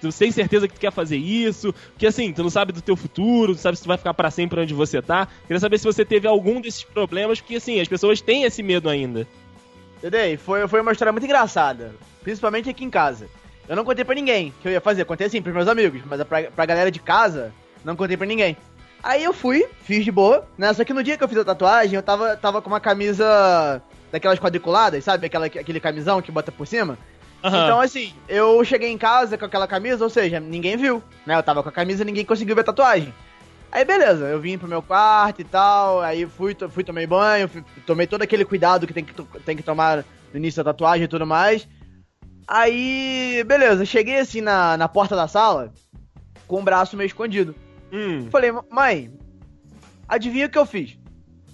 tu, tem certeza que tu quer fazer isso? Porque assim, tu não sabe do teu futuro, não sabe se tu vai ficar pra sempre onde você tá. Queria saber se você teve algum desses problemas, porque assim, as pessoas têm esse medo ainda. Entendeu? Foi, foi uma história muito engraçada. Principalmente aqui em casa. Eu não contei pra ninguém que eu ia fazer. Contei assim pros meus amigos, mas pra, pra galera de casa, não contei pra ninguém. Aí eu fui, fiz de boa, né? Só que no dia que eu fiz a tatuagem, eu tava, tava com uma camisa daquelas quadriculadas, sabe? Aquela, aquele camisão que bota por cima. Aham. Então, assim, eu cheguei em casa com aquela camisa, ou seja, ninguém viu, né? Eu tava com a camisa e ninguém conseguiu ver a tatuagem. Aí, beleza, eu vim pro meu quarto e tal, aí fui, fui tomei banho, fui- tomei todo aquele cuidado que tem que, tem que tomar no início da tatuagem e tudo mais. Aí, beleza, cheguei assim na, na porta da sala, com o braço meio escondido. Hum. Falei, mãe, adivinha o que eu fiz?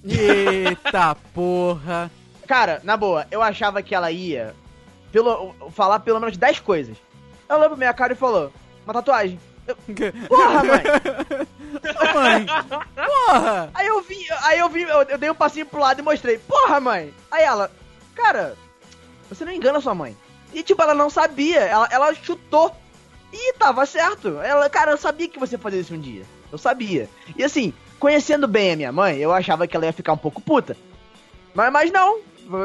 Eita porra. Cara, na boa, eu achava que ela ia pelo, falar pelo menos 10 coisas. Ela olhou pra minha cara e falou, uma tatuagem. Eu, Porra, mãe! Ô, mãe. Porra. Aí eu vi, aí eu vi, eu, eu dei um passinho pro lado e mostrei, porra, mãe! Aí ela, cara, você não engana sua mãe. E tipo, ela não sabia, ela, ela chutou. E tava certo. Ela, cara, eu sabia que você ia fazer isso um dia. Eu sabia. E assim, conhecendo bem a minha mãe, eu achava que ela ia ficar um pouco puta. Mas, mas não,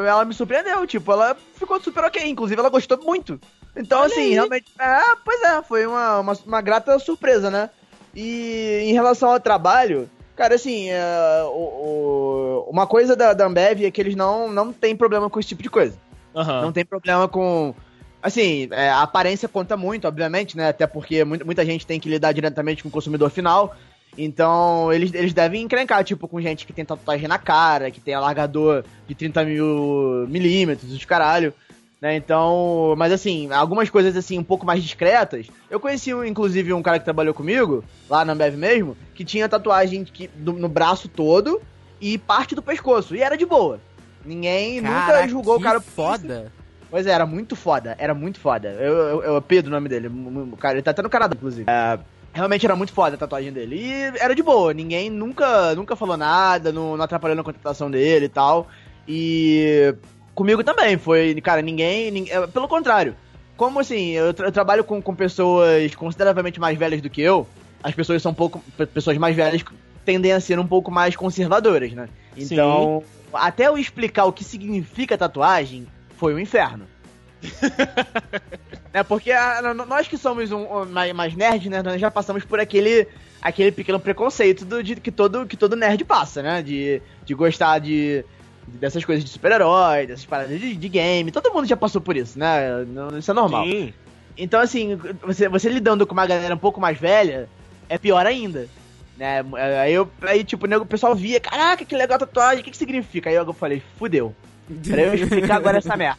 ela me surpreendeu, tipo, ela ficou super ok, inclusive ela gostou muito. Então, assim, realmente. É, pois é, foi uma, uma, uma grata surpresa, né? E em relação ao trabalho, cara, assim, é, o, o- uma coisa da, da Ambev é que eles não, não tem problema com esse tipo de coisa. Aham. Não tem problema com. Assim, é, a aparência conta muito, obviamente, né? Até porque mu- muita gente tem que lidar diretamente com o consumidor final. Então, eles, eles devem encrencar, tipo, com gente que tem tatuagem na cara, que tem alargador de 30 mil milímetros, os caralho. Né? Então, mas assim, algumas coisas assim, um pouco mais discretas. Eu conheci, inclusive, um cara que trabalhou comigo, lá na Ambev mesmo, que tinha tatuagem que, do- no braço todo e parte do pescoço. E era de boa. Ninguém nunca Caraca, julgou o cara foda. Pois é, era muito foda, era muito foda. Eu, eu, eu Pedro o nome dele, cara, ele tá até no Canadá, inclusive. É, realmente era muito foda a tatuagem dele. E era de boa, ninguém nunca, nunca falou nada, não, não atrapalhou na contratação dele e tal. E comigo também, foi, cara, ninguém. nin- é, pelo contrário. Como assim, eu, tra- eu trabalho com, com pessoas consideravelmente mais velhas do que eu, as pessoas são um pouco. pe- Pessoas mais velhas tendem a ser um pouco mais conservadoras, né? Sim. Então, até eu explicar o que significa tatuagem, foi um inferno. é porque ah, n- nós que somos um, mais, mais nerds, né? Nós já passamos por aquele, aquele pequeno preconceito do, de, que, todo, que todo nerd passa, né? De, de gostar de, dessas coisas de super-herói, dessas paradas de, de game. Todo mundo já passou por isso, né? Isso é normal. Sim. Então, assim, você, você lidando com uma galera um pouco mais velha, é pior ainda. Né? Aí, eu, aí tipo, o pessoal via, caraca, que legal a tatuagem, o que, que significa? Aí eu falei, fudeu. Pra eu explicar agora essa merda.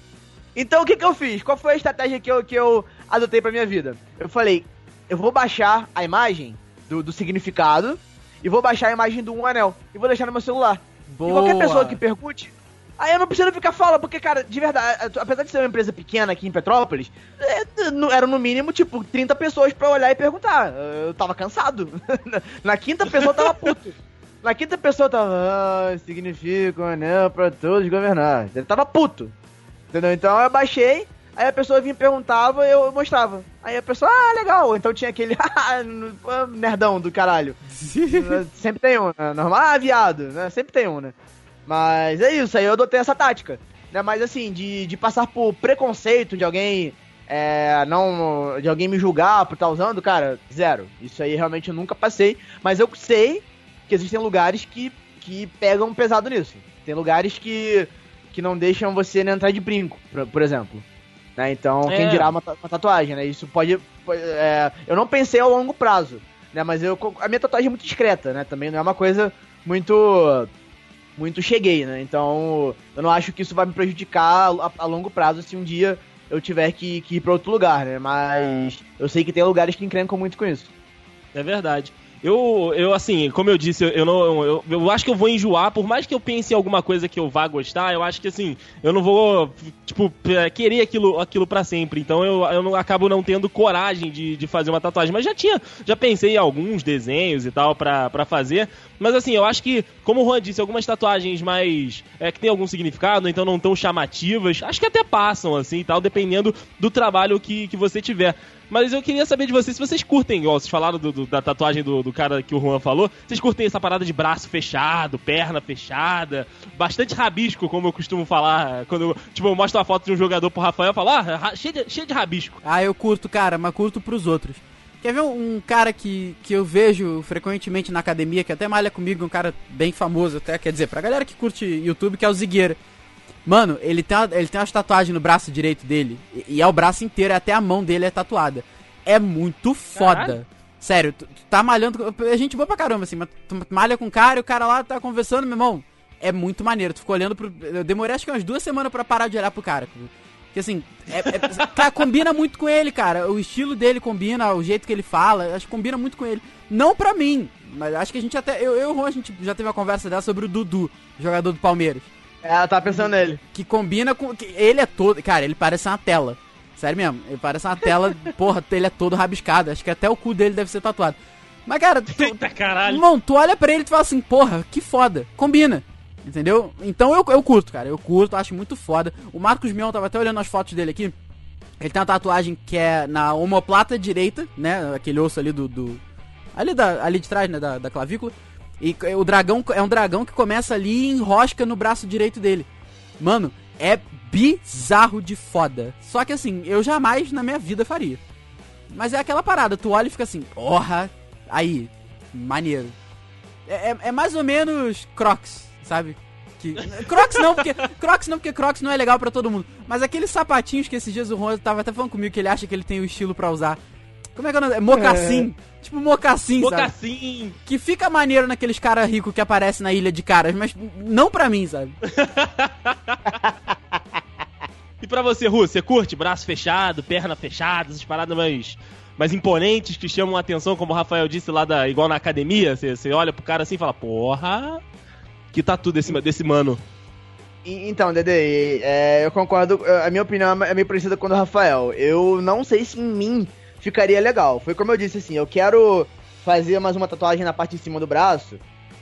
Então o que que eu fiz? Qual foi a estratégia que eu, que eu adotei pra minha vida? Eu falei, eu vou baixar a imagem do, do significado e vou baixar a imagem do um anel e vou deixar no meu celular. Boa. E qualquer pessoa que pergunte, aí eu não preciso ficar falando, porque, cara, de verdade, apesar de ser uma empresa pequena aqui em Petrópolis, é, no- eram no mínimo, tipo, 30 pessoas pra olhar e perguntar. Eu tava cansado. Na quinta pessoa eu tava puto. Na quinta pessoa tava, ah, significa um anel pra todos governar. Ele tava puto. Entendeu? Então eu baixei, aí a pessoa vinha e perguntava eu mostrava. Aí a pessoa, ah, legal. Então tinha aquele, ah, nerdão do caralho. Sempre tem um, né? Normal, ah, viado, né? Sempre tem um, né? Mas é isso, aí eu adotei essa tática. Né? Mas assim, de, de passar por preconceito de alguém. É, não. De alguém me julgar por estar usando, cara, zero. Isso aí realmente eu nunca passei. Mas eu sei que existem lugares que, que pegam pesado nisso. Tem lugares que, que não deixam você entrar de brinco, por, por exemplo. Né? Então, quem É. dirá uma, uma tatuagem, né? Isso pode. é, eu não pensei ao longo prazo, né? Mas eu, a minha tatuagem é muito discreta, né? Também não é uma coisa muito. Muito cheguei, né? Então, eu não acho que isso vai me prejudicar a, a longo prazo se um dia eu tiver que, que ir pra outro lugar, né? Mas eu sei que tem lugares que encrencam muito com isso. É verdade. Eu, eu assim, como eu disse, eu, eu não. Eu, eu acho que eu vou enjoar, por mais que eu pense em alguma coisa que eu vá gostar, eu acho que assim, eu não vou, tipo, é, querer aquilo, aquilo para sempre. Então eu, eu não, acabo não tendo coragem de, de fazer uma tatuagem. Mas já tinha, já pensei em alguns desenhos e tal pra fazer. Mas assim, eu acho que, como o Juan disse, algumas tatuagens mais. É, que tem algum significado, então não tão chamativas, acho que até passam, assim e tal, dependendo do trabalho que, que você tiver. Mas eu queria saber de vocês se vocês curtem, igual vocês falaram do- do- da tatuagem do, do cara que o Juan falou. Vocês curtem essa parada de braço fechado, perna fechada, bastante rabisco, como eu costumo falar. Quando eu, tipo, eu mostro uma foto de um jogador pro Rafael e falo, ah, cheio de, cheio de rabisco. Ah, eu curto, cara, mas curto pros outros. Quer ver um, um cara que, que eu vejo frequentemente na academia, que até malha comigo, um cara bem famoso até, quer dizer, pra galera que curte YouTube, que é o Zigueira. Mano, ele tem, uma, ele tem umas tatuagens no braço direito dele, e, e é o braço inteiro, até a mão dele é tatuada. É muito foda. Caralho. Sério, tu, tu tá malhando, é gente boa pra caramba, assim, mas tu malha com o cara e o cara lá tá conversando, meu irmão, é muito maneiro. Tu ficou olhando pro... Eu demorei acho que umas duas semanas pra parar de olhar pro cara. Porque assim, é- é- cara, combina muito com ele, cara. O estilo dele combina, o jeito que ele fala, acho que combina muito com ele. Não pra mim, mas acho que a gente até. Eu, e o Juan, a gente já teve uma conversa dessa sobre o Dudu, jogador do Palmeiras. Eu tava pensando nele. Que combina com. que ele é todo. Cara, ele parece uma tela. Sério mesmo, ele parece uma tela. porra, ele é todo rabiscado. Acho que até o cu dele deve ser tatuado. Mas, cara, tu, Eita caralho. Irmão, tu olha pra ele e tu fala assim, porra, que foda. Combina. Entendeu? Então eu, eu curto, cara. Eu curto, acho muito foda. O Marcos Mion tava até olhando as fotos dele aqui. Ele tem uma tatuagem que é na omoplata direita, né? Aquele osso ali do. do- ali, da, ali de trás, né? Da, da clavícula. E o dragão é um dragão que começa ali e enrosca no braço direito dele. Mano, é bizarro de foda. Só que assim, eu jamais na minha vida faria. Mas é aquela parada, tu olha e fica assim, porra, aí, maneiro. É, é- é mais ou menos Crocs, sabe? Que, Crocs não, porque Crocs não, porque Crocs não é legal pra todo mundo. Mas aqueles sapatinhos que esses dias o Ron tava até falando comigo que ele acha que ele tem o estilo pra usar. Como é que é o nome? É mocassim. Tipo mocassim, sabe? Mocassim. Que fica maneiro naqueles caras ricos que aparecem na ilha de caras, mas não pra mim, sabe? E pra você, Ru, você curte braço fechado, perna fechada, essas paradas mais, mais imponentes que chamam a atenção, como o Rafael disse lá, da, igual na academia? Você, você olha pro cara assim e fala, porra, que tatu desse, desse mano. Então, Dede, é, eu concordo. A minha opinião é meio parecida com a do Rafael. Eu não sei se em mim ficaria legal. Foi como eu disse, assim, eu quero fazer mais uma tatuagem na parte de cima do braço.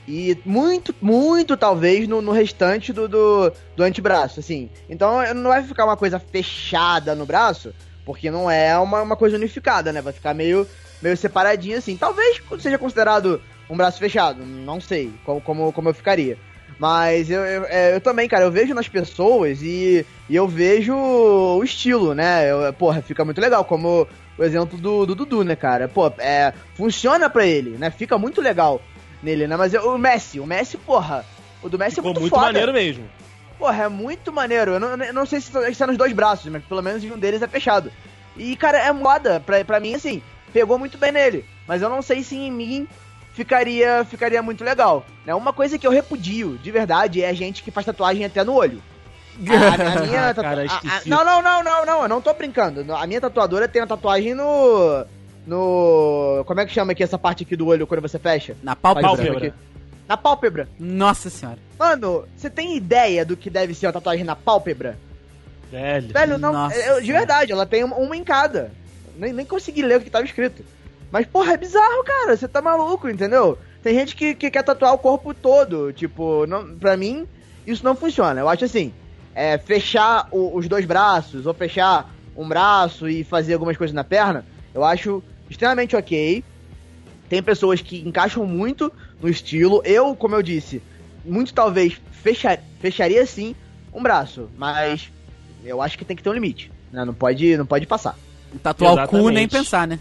E muito, muito talvez no, no restante do, do, do antebraço, assim. Então não vai ficar uma coisa fechada no braço, porque não é uma, uma coisa unificada, né? Vai ficar meio, meio separadinho assim. Talvez seja considerado um braço fechado, não sei como, como, como eu ficaria. Mas eu, eu, é, eu também, cara, eu vejo nas pessoas e, e eu vejo o estilo, né? Eu, porra, fica muito legal, como o exemplo do, do Dudu, né, cara? Pô, é, funciona pra ele, né? Fica muito legal nele, né? Mas o Messi, o Messi, porra, o do Messi Ficou é muito, muito foda. maneiro mesmo. Porra, é muito maneiro. Eu não, eu não sei se está nos dois braços, mas pelo menos um deles é fechado. E, cara, é moda. Pra, pra mim, assim, pegou muito bem nele. Mas eu não sei se em mim ficaria, ficaria muito legal. Né? Uma coisa que eu repudio, de verdade, é gente que faz tatuagem até no olho. A, a minha tatu- Cara, a- a- não, não, não, não, não, eu não tô brincando. A minha tatuadora tem uma tatuagem no. No. Como é que chama aqui essa parte aqui do olho quando você fecha? Na pálpebra. Na pálpebra. Nossa senhora. Mano, você tem ideia do que deve ser uma tatuagem na pálpebra? Velho. Velho, não. Nossa eu- de verdade, ela tem uma, uma em cada. Nem, nem consegui ler o que tava escrito. Mas, porra, é bizarro, cara. Você tá maluco, entendeu? Tem gente que, que quer tatuar o corpo todo. Tipo, não, pra mim, isso não funciona. Eu acho assim: é, fechar o- os dois braços, ou fechar um braço e fazer algumas coisas na perna, eu acho extremamente ok. Tem pessoas que encaixam muito no estilo. Eu, como eu disse, muito talvez fechar, fecharia sim um braço, mas eu acho que tem que ter um limite. Né? Não pode, não pode passar. Tatuar o cu nem pensar, né?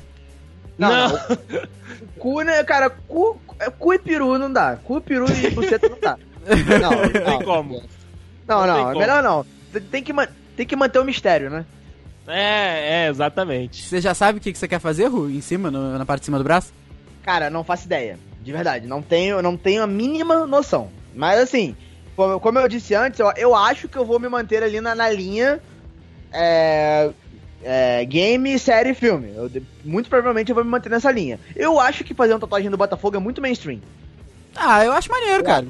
Não, Não. não. Cu, né, cara, cu, cu e peru não dá. Cu, peru e buceta não dá. Não, não, tem como. Não, Não não, é melhor não. Tem- Tem que, tem que manter o mistério, né? É, é, exatamente. Você já sabe o que, que você quer fazer, Ru? Em cima, no- na parte de cima do braço? Cara, não faço ideia. De verdade, não tenho, não tenho a mínima noção. Mas assim, como, como eu disse antes, eu, eu acho que eu vou me manter ali na, na linha é, é, game, série e filme. Eu muito provavelmente eu vou me manter nessa linha. Eu acho que fazer uma tatuagem do Botafogo é muito mainstream. Ah, eu acho maneiro, cara.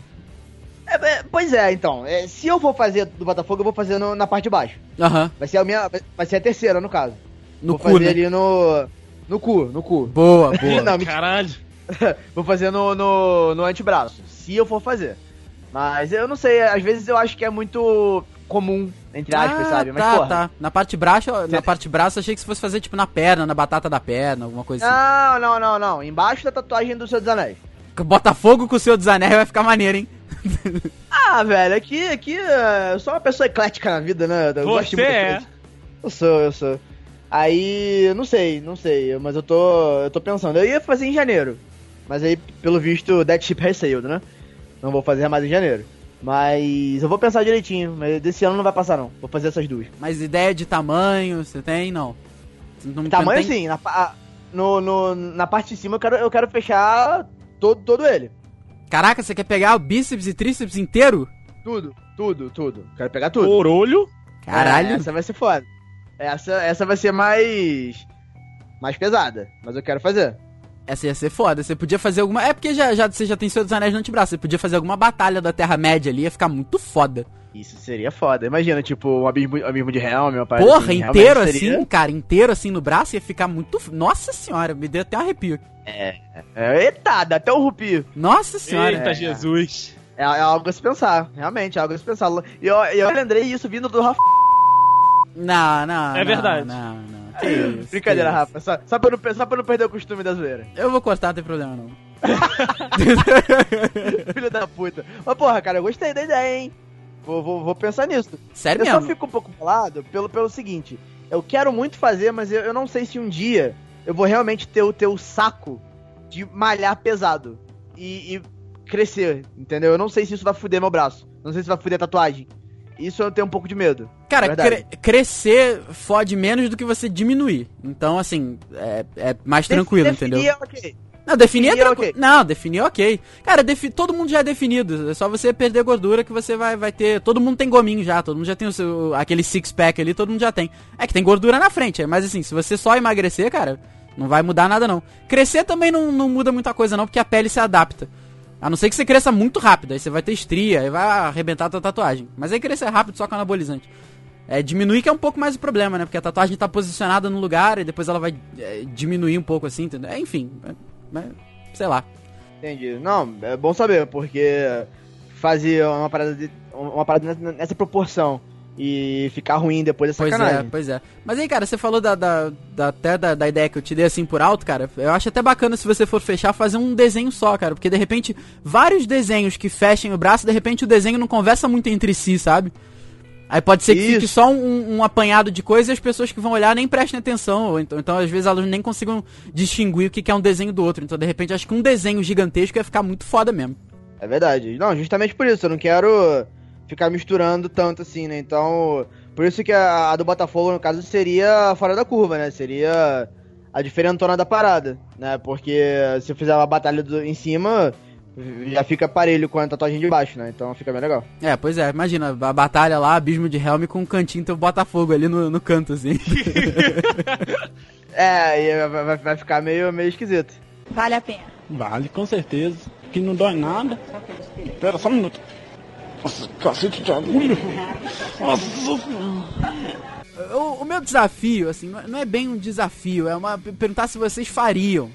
É, é, pois é, então. é, se eu for fazer do Botafogo, eu vou fazer no- na parte de baixo. Aham. Vai ser a minha. vai- ser a terceira, no caso. No vou cu, fazer né? ali no. No cu, no cu. Boa, boa. Não, me- Caralho. vou fazer no, no, no antebraço, se eu for fazer. Mas eu não sei, às vezes eu acho que é muito comum, entre aspas, Ah, sabe? Mas, tá, porra. tá. Na parte braço, na parte braço, achei que você fosse fazer tipo na perna, na batata da perna, alguma coisa assim. Não, não, não, não. Embaixo da tatuagem do Senhor dos Anéis. Botafogo com o Senhor dos Anéis vai ficar maneiro, hein? Ah, velho, aqui, aqui eh, eu sou uma pessoa eclética na vida, né? Eu gosto de Você muita é. coisa. Eu sou, eu sou. Aí, não sei, não sei, mas eu tô, eu tô pensando. Eu ia fazer em janeiro, mas aí, pelo visto, Dead Ship has sailed, né? Não vou fazer mais em janeiro. Mas eu vou pensar direitinho, mas desse ano não vai passar não. Vou fazer essas duas. Mas ideia de tamanho, você tem? Não. Não- Tamanho tem- sim, na, no, no- na parte de cima eu quero, eu quero fechar todo, todo ele. Caraca, você quer pegar o bíceps e tríceps inteiro? Tudo, tudo, tudo. Quero pegar tudo. Por olho. Caralho. É, essa vai ser foda. Essa, essa vai ser mais. mais pesada. Mas eu quero fazer. Essa ia ser foda. Você podia fazer alguma. É porque já, já, você já tem Senhor dos Anéis no antebraço. Você podia fazer alguma batalha da Terra-média ali, ia ficar muito foda. Isso seria foda. Imagina, tipo, um abismo, abismo de Helm, uma parada Porra, assim, inteiro seria- assim, cara, inteiro assim no braço, ia ficar muito. f- Nossa senhora, me deu até um arrepio. É, eita, dá até um rupi. Nossa senhora. Eita, é. Jesus. É, é algo a se pensar, realmente, é algo a se pensar. E eu, eu lembrei isso vindo do Rafa. Não, não. É não, verdade. Não, não. Que isso, Brincadeira, que. Rafa. Só, só, pra não, só pra não perder o costume da zoeira. Eu vou cortar, não tem problema não. Filho da puta. Mas, porra, cara, eu gostei da ideia, hein? Vou, vou, vou pensar nisso. Sério eu só mesmo. fico um pouco bolado pelo, pelo seguinte: eu quero muito fazer, mas eu, eu não sei se um dia eu vou realmente ter o teu saco de malhar pesado e, e crescer, entendeu? Eu não sei se isso vai fuder meu braço. Não sei se vai fuder a tatuagem. Isso eu tenho um pouco de medo. Cara, cre- crescer fode menos do que você diminuir. Então, assim, é, é mais tranquilo, Definir entendeu? é ok. Não, definir é definir é tranquilo. ok. Não, definir é ok. Cara, defi- todo mundo já é definido. É só você perder gordura que você vai, vai ter. Todo mundo tem gominho já. Todo mundo já tem o seu, aquele six-pack ali, todo mundo já tem. É que tem gordura na frente. Mas assim, se você só emagrecer, cara, não vai mudar nada não. Crescer também não, não muda muita coisa não, porque a pele se adapta. A não ser que você cresça muito rápido, aí você vai ter estria, aí vai arrebentar a tua tatuagem. Mas aí crescer rápido só com anabolizante. É, diminuir que é um pouco mais o problema, né? Porque a tatuagem tá posicionada no lugar e depois ela vai é, diminuir um pouco assim, entendeu? É, enfim, é, é, sei lá. Entendi. Não, é bom saber, porque fazer uma parada, de, uma parada nessa, proporção e ficar ruim depois é Pois sacanagem. é, pois é. Mas aí, cara, você falou da, da, da- até da, da ideia que eu te dei assim por alto, cara. Eu acho até bacana se você for fechar, fazer um desenho só, cara. Porque de repente, vários desenhos que fechem o braço, de repente o desenho não conversa muito entre si, sabe? Aí pode ser que fique Isso. só um, um apanhado de coisa e as pessoas que vão olhar nem prestem atenção. Ou então, então, às vezes, elas nem consigam distinguir o que que é um desenho do outro. Então, de repente, acho que um desenho gigantesco ia ficar muito foda mesmo. É verdade. Não, justamente por isso, eu não quero ficar misturando tanto assim, né? Então, por isso que a, a do Botafogo, no caso, seria fora da curva, né? Seria a diferentona da parada, né? Porque se eu fizer uma batalha do- em cima, já fica parelho com a tatuagem de baixo, né? Então fica bem legal. É, pois é, imagina, a batalha lá, abismo de Helm com um cantinho teu Botafogo ali no, no canto, assim. É, e vai, vai- ficar meio, meio esquisito. Vale a pena. Vale, com certeza. Que não dói nada. Pera só um minuto. Nossa, cacete de agulha. Nossa. O, o meu desafio, assim, não é bem um desafio, é uma perguntar se vocês fariam.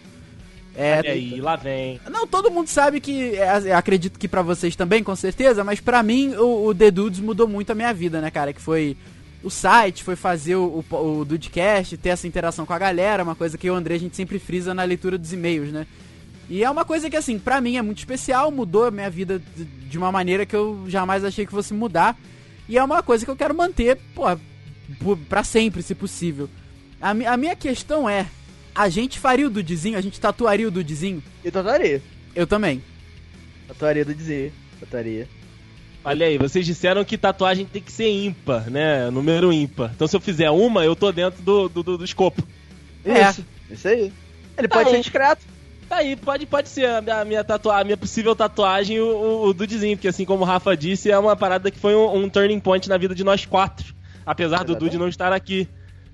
É, Olha aí, lá vem. Não, todo mundo sabe que, é, eu acredito que pra vocês também, com certeza, mas pra mim o, o The Dudes mudou muito a minha vida, né, cara? Que foi o site, foi fazer o, o, o Dudecast, ter essa interação com a galera, uma coisa que eu e o André a gente sempre frisa na leitura dos e-mails, né? E é uma coisa que, assim, pra mim é muito especial, mudou a minha vida de, uma maneira que eu jamais achei que fosse mudar. E é uma coisa que eu quero manter, pô, pra sempre, se possível. A, a minha questão é, a gente faria o Dudezinho, a gente tatuaria o Dudezinho? E tatuaria. Eu também. Tatuaria do dizer. Tatuaria. Olha aí, vocês disseram que tatuagem tem que ser ímpar, né? Número ímpar. Então se eu fizer uma, eu tô dentro do, do, do, do escopo. É. Isso. Isso aí. Ele pode Tá ser aí. discreto. Tá aí, pode, pode ser a minha, a minha, tatua a minha possível tatuagem, o, o, o Dudezinho, porque assim como o Rafa disse, é uma parada que foi um, um turning point na vida de nós quatro. Apesar do Exatamente. Dude não estar aqui.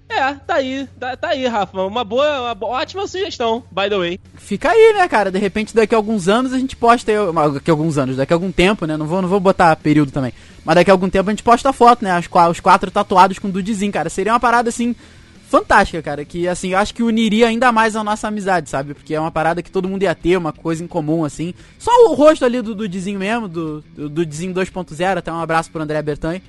É, tá aí, tá, tá aí, Rafa. Uma boa, uma bo- ótima sugestão, by the way. Fica aí, né, cara? De repente, daqui a alguns anos a gente posta. Daqui a alguns anos, daqui a algum tempo, né? Não vou, não vou botar período também. Mas daqui a algum tempo a gente posta a foto, né? Qua- os quatro tatuados com o Dudezinho, cara. Seria uma parada assim. Fantástica, cara, que assim, eu acho que uniria ainda mais a nossa amizade, sabe? Porque é uma parada que todo mundo ia ter, uma coisa em comum, assim. Só o rosto ali do Dudezinho mesmo, do, Dudezinho 2.0, até um abraço pro André Bertanha.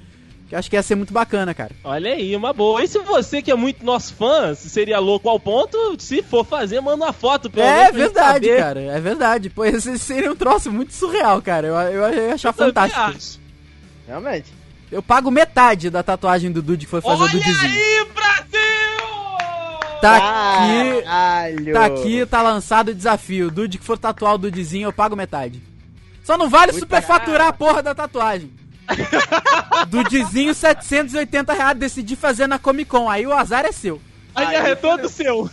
Que eu acho que ia ser muito bacana, cara. Olha aí, uma boa. E se você que é muito nosso fã, se seria louco ao ponto, se for fazer, manda uma foto pelo É verdade, cara. É verdade. Pô, esse seria um troço muito surreal, cara. Eu, eu ia achar Eu fantástico. acho. Realmente. Eu pago metade da tatuagem do Dude que foi fazer o Olha Dudezinho. aí, Brasil! Tá aqui. Caralho. Tá aqui, tá lançado o desafio. Dude que for tatuar o Dudezinho, eu pago metade. Só não vale Muito superfaturar a porra da tatuagem. Dudezinho, 780 reais, decidi fazer na Comic Con. Aí o azar é seu. Aí Aí, é todo seu.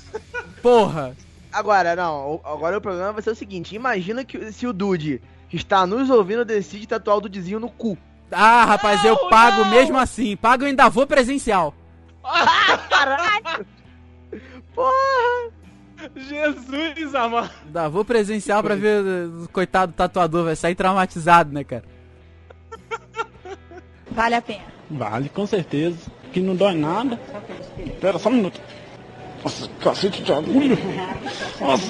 Porra. Agora, não, agora o problema vai ser o seguinte: imagina que se o Dude que está nos ouvindo decide tatuar o Dudezinho no cu. Ah, rapaz, eu Não, pago não. mesmo assim. Pago e ainda vou presencial. Jesus amado. Ainda vou presencial pra ver o coitado do tatuador. Vai sair traumatizado, né, cara? Vale a pena. Vale, com certeza. Que não dói nada. Espera só um minuto. Nossa, cacete de agulha. Nossa.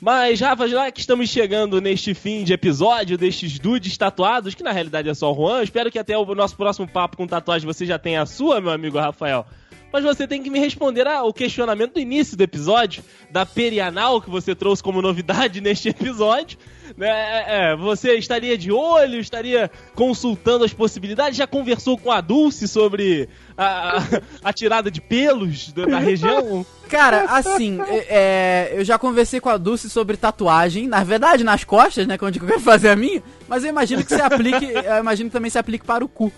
Mas, Rafa, já que estamos chegando neste fim de episódio destes dudes tatuados, que na realidade é só o Juan, espero que até o nosso próximo papo com tatuagem você já tenha a sua, meu amigo Rafael. Mas você tem que me responder ao questionamento do início do episódio, da perianal que você trouxe como novidade neste episódio. Né? É, é, você estaria de olho, estaria consultando as possibilidades, já conversou com a Dulce sobre a, a, a tirada de pelos da, região? Cara, assim, é, é, eu já conversei com a Dulce sobre tatuagem, na verdade, nas costas, né, onde eu quero fazer a minha, mas eu imagino que se aplique, eu imagino que também se aplique para o cu.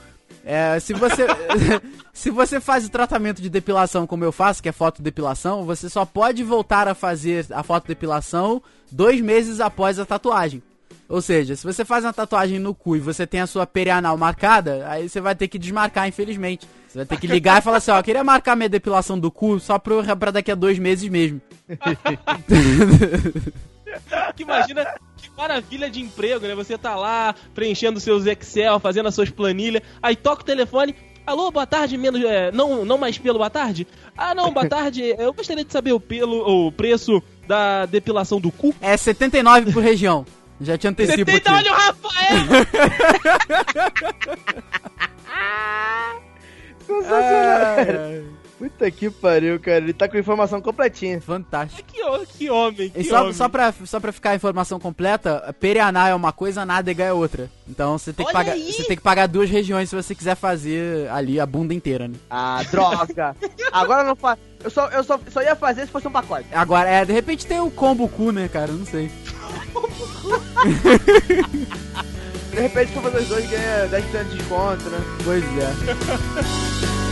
É, se você se você faz o tratamento de depilação como eu faço, que é fotodepilação, você só pode voltar a fazer a fotodepilação dois meses após a tatuagem. Ou seja, se você faz uma tatuagem no cu e você tem a sua perianal marcada, aí você vai ter que desmarcar, infelizmente. Você vai ter que ligar e falar assim, ó, queria marcar minha depilação do cu só pro, pra daqui a dois meses mesmo. que imagina que maravilha de emprego, né? Você tá lá preenchendo seus Excel, fazendo as suas planilhas, aí toca o telefone. Alô, boa tarde, menos. é, não, não mais pelo, boa tarde? Ah, não, boa tarde. Eu gostaria de saber o pelo, o preço da depilação do cu. É 79 por região. Já te antecipo Você aqui. tem olha o Rafael! Ah, Puta que pariu, cara. Ele tá com informação completinha. fantástico. que, que homem, que E só, homem. só, pra, só pra ficar a informação completa, perianal é uma coisa, nádega é outra. Então você tem, que pagar, aí! você tem que pagar duas regiões se você quiser fazer ali a bunda inteira, né? Ah, droga. Agora não faz. Eu só, eu só, só ia fazer se fosse um pacote. Agora, é, de repente tem o combo cu, né, cara? Não sei. De repente, for fazer os dois, ganha 10% de desconto, né? Pois é.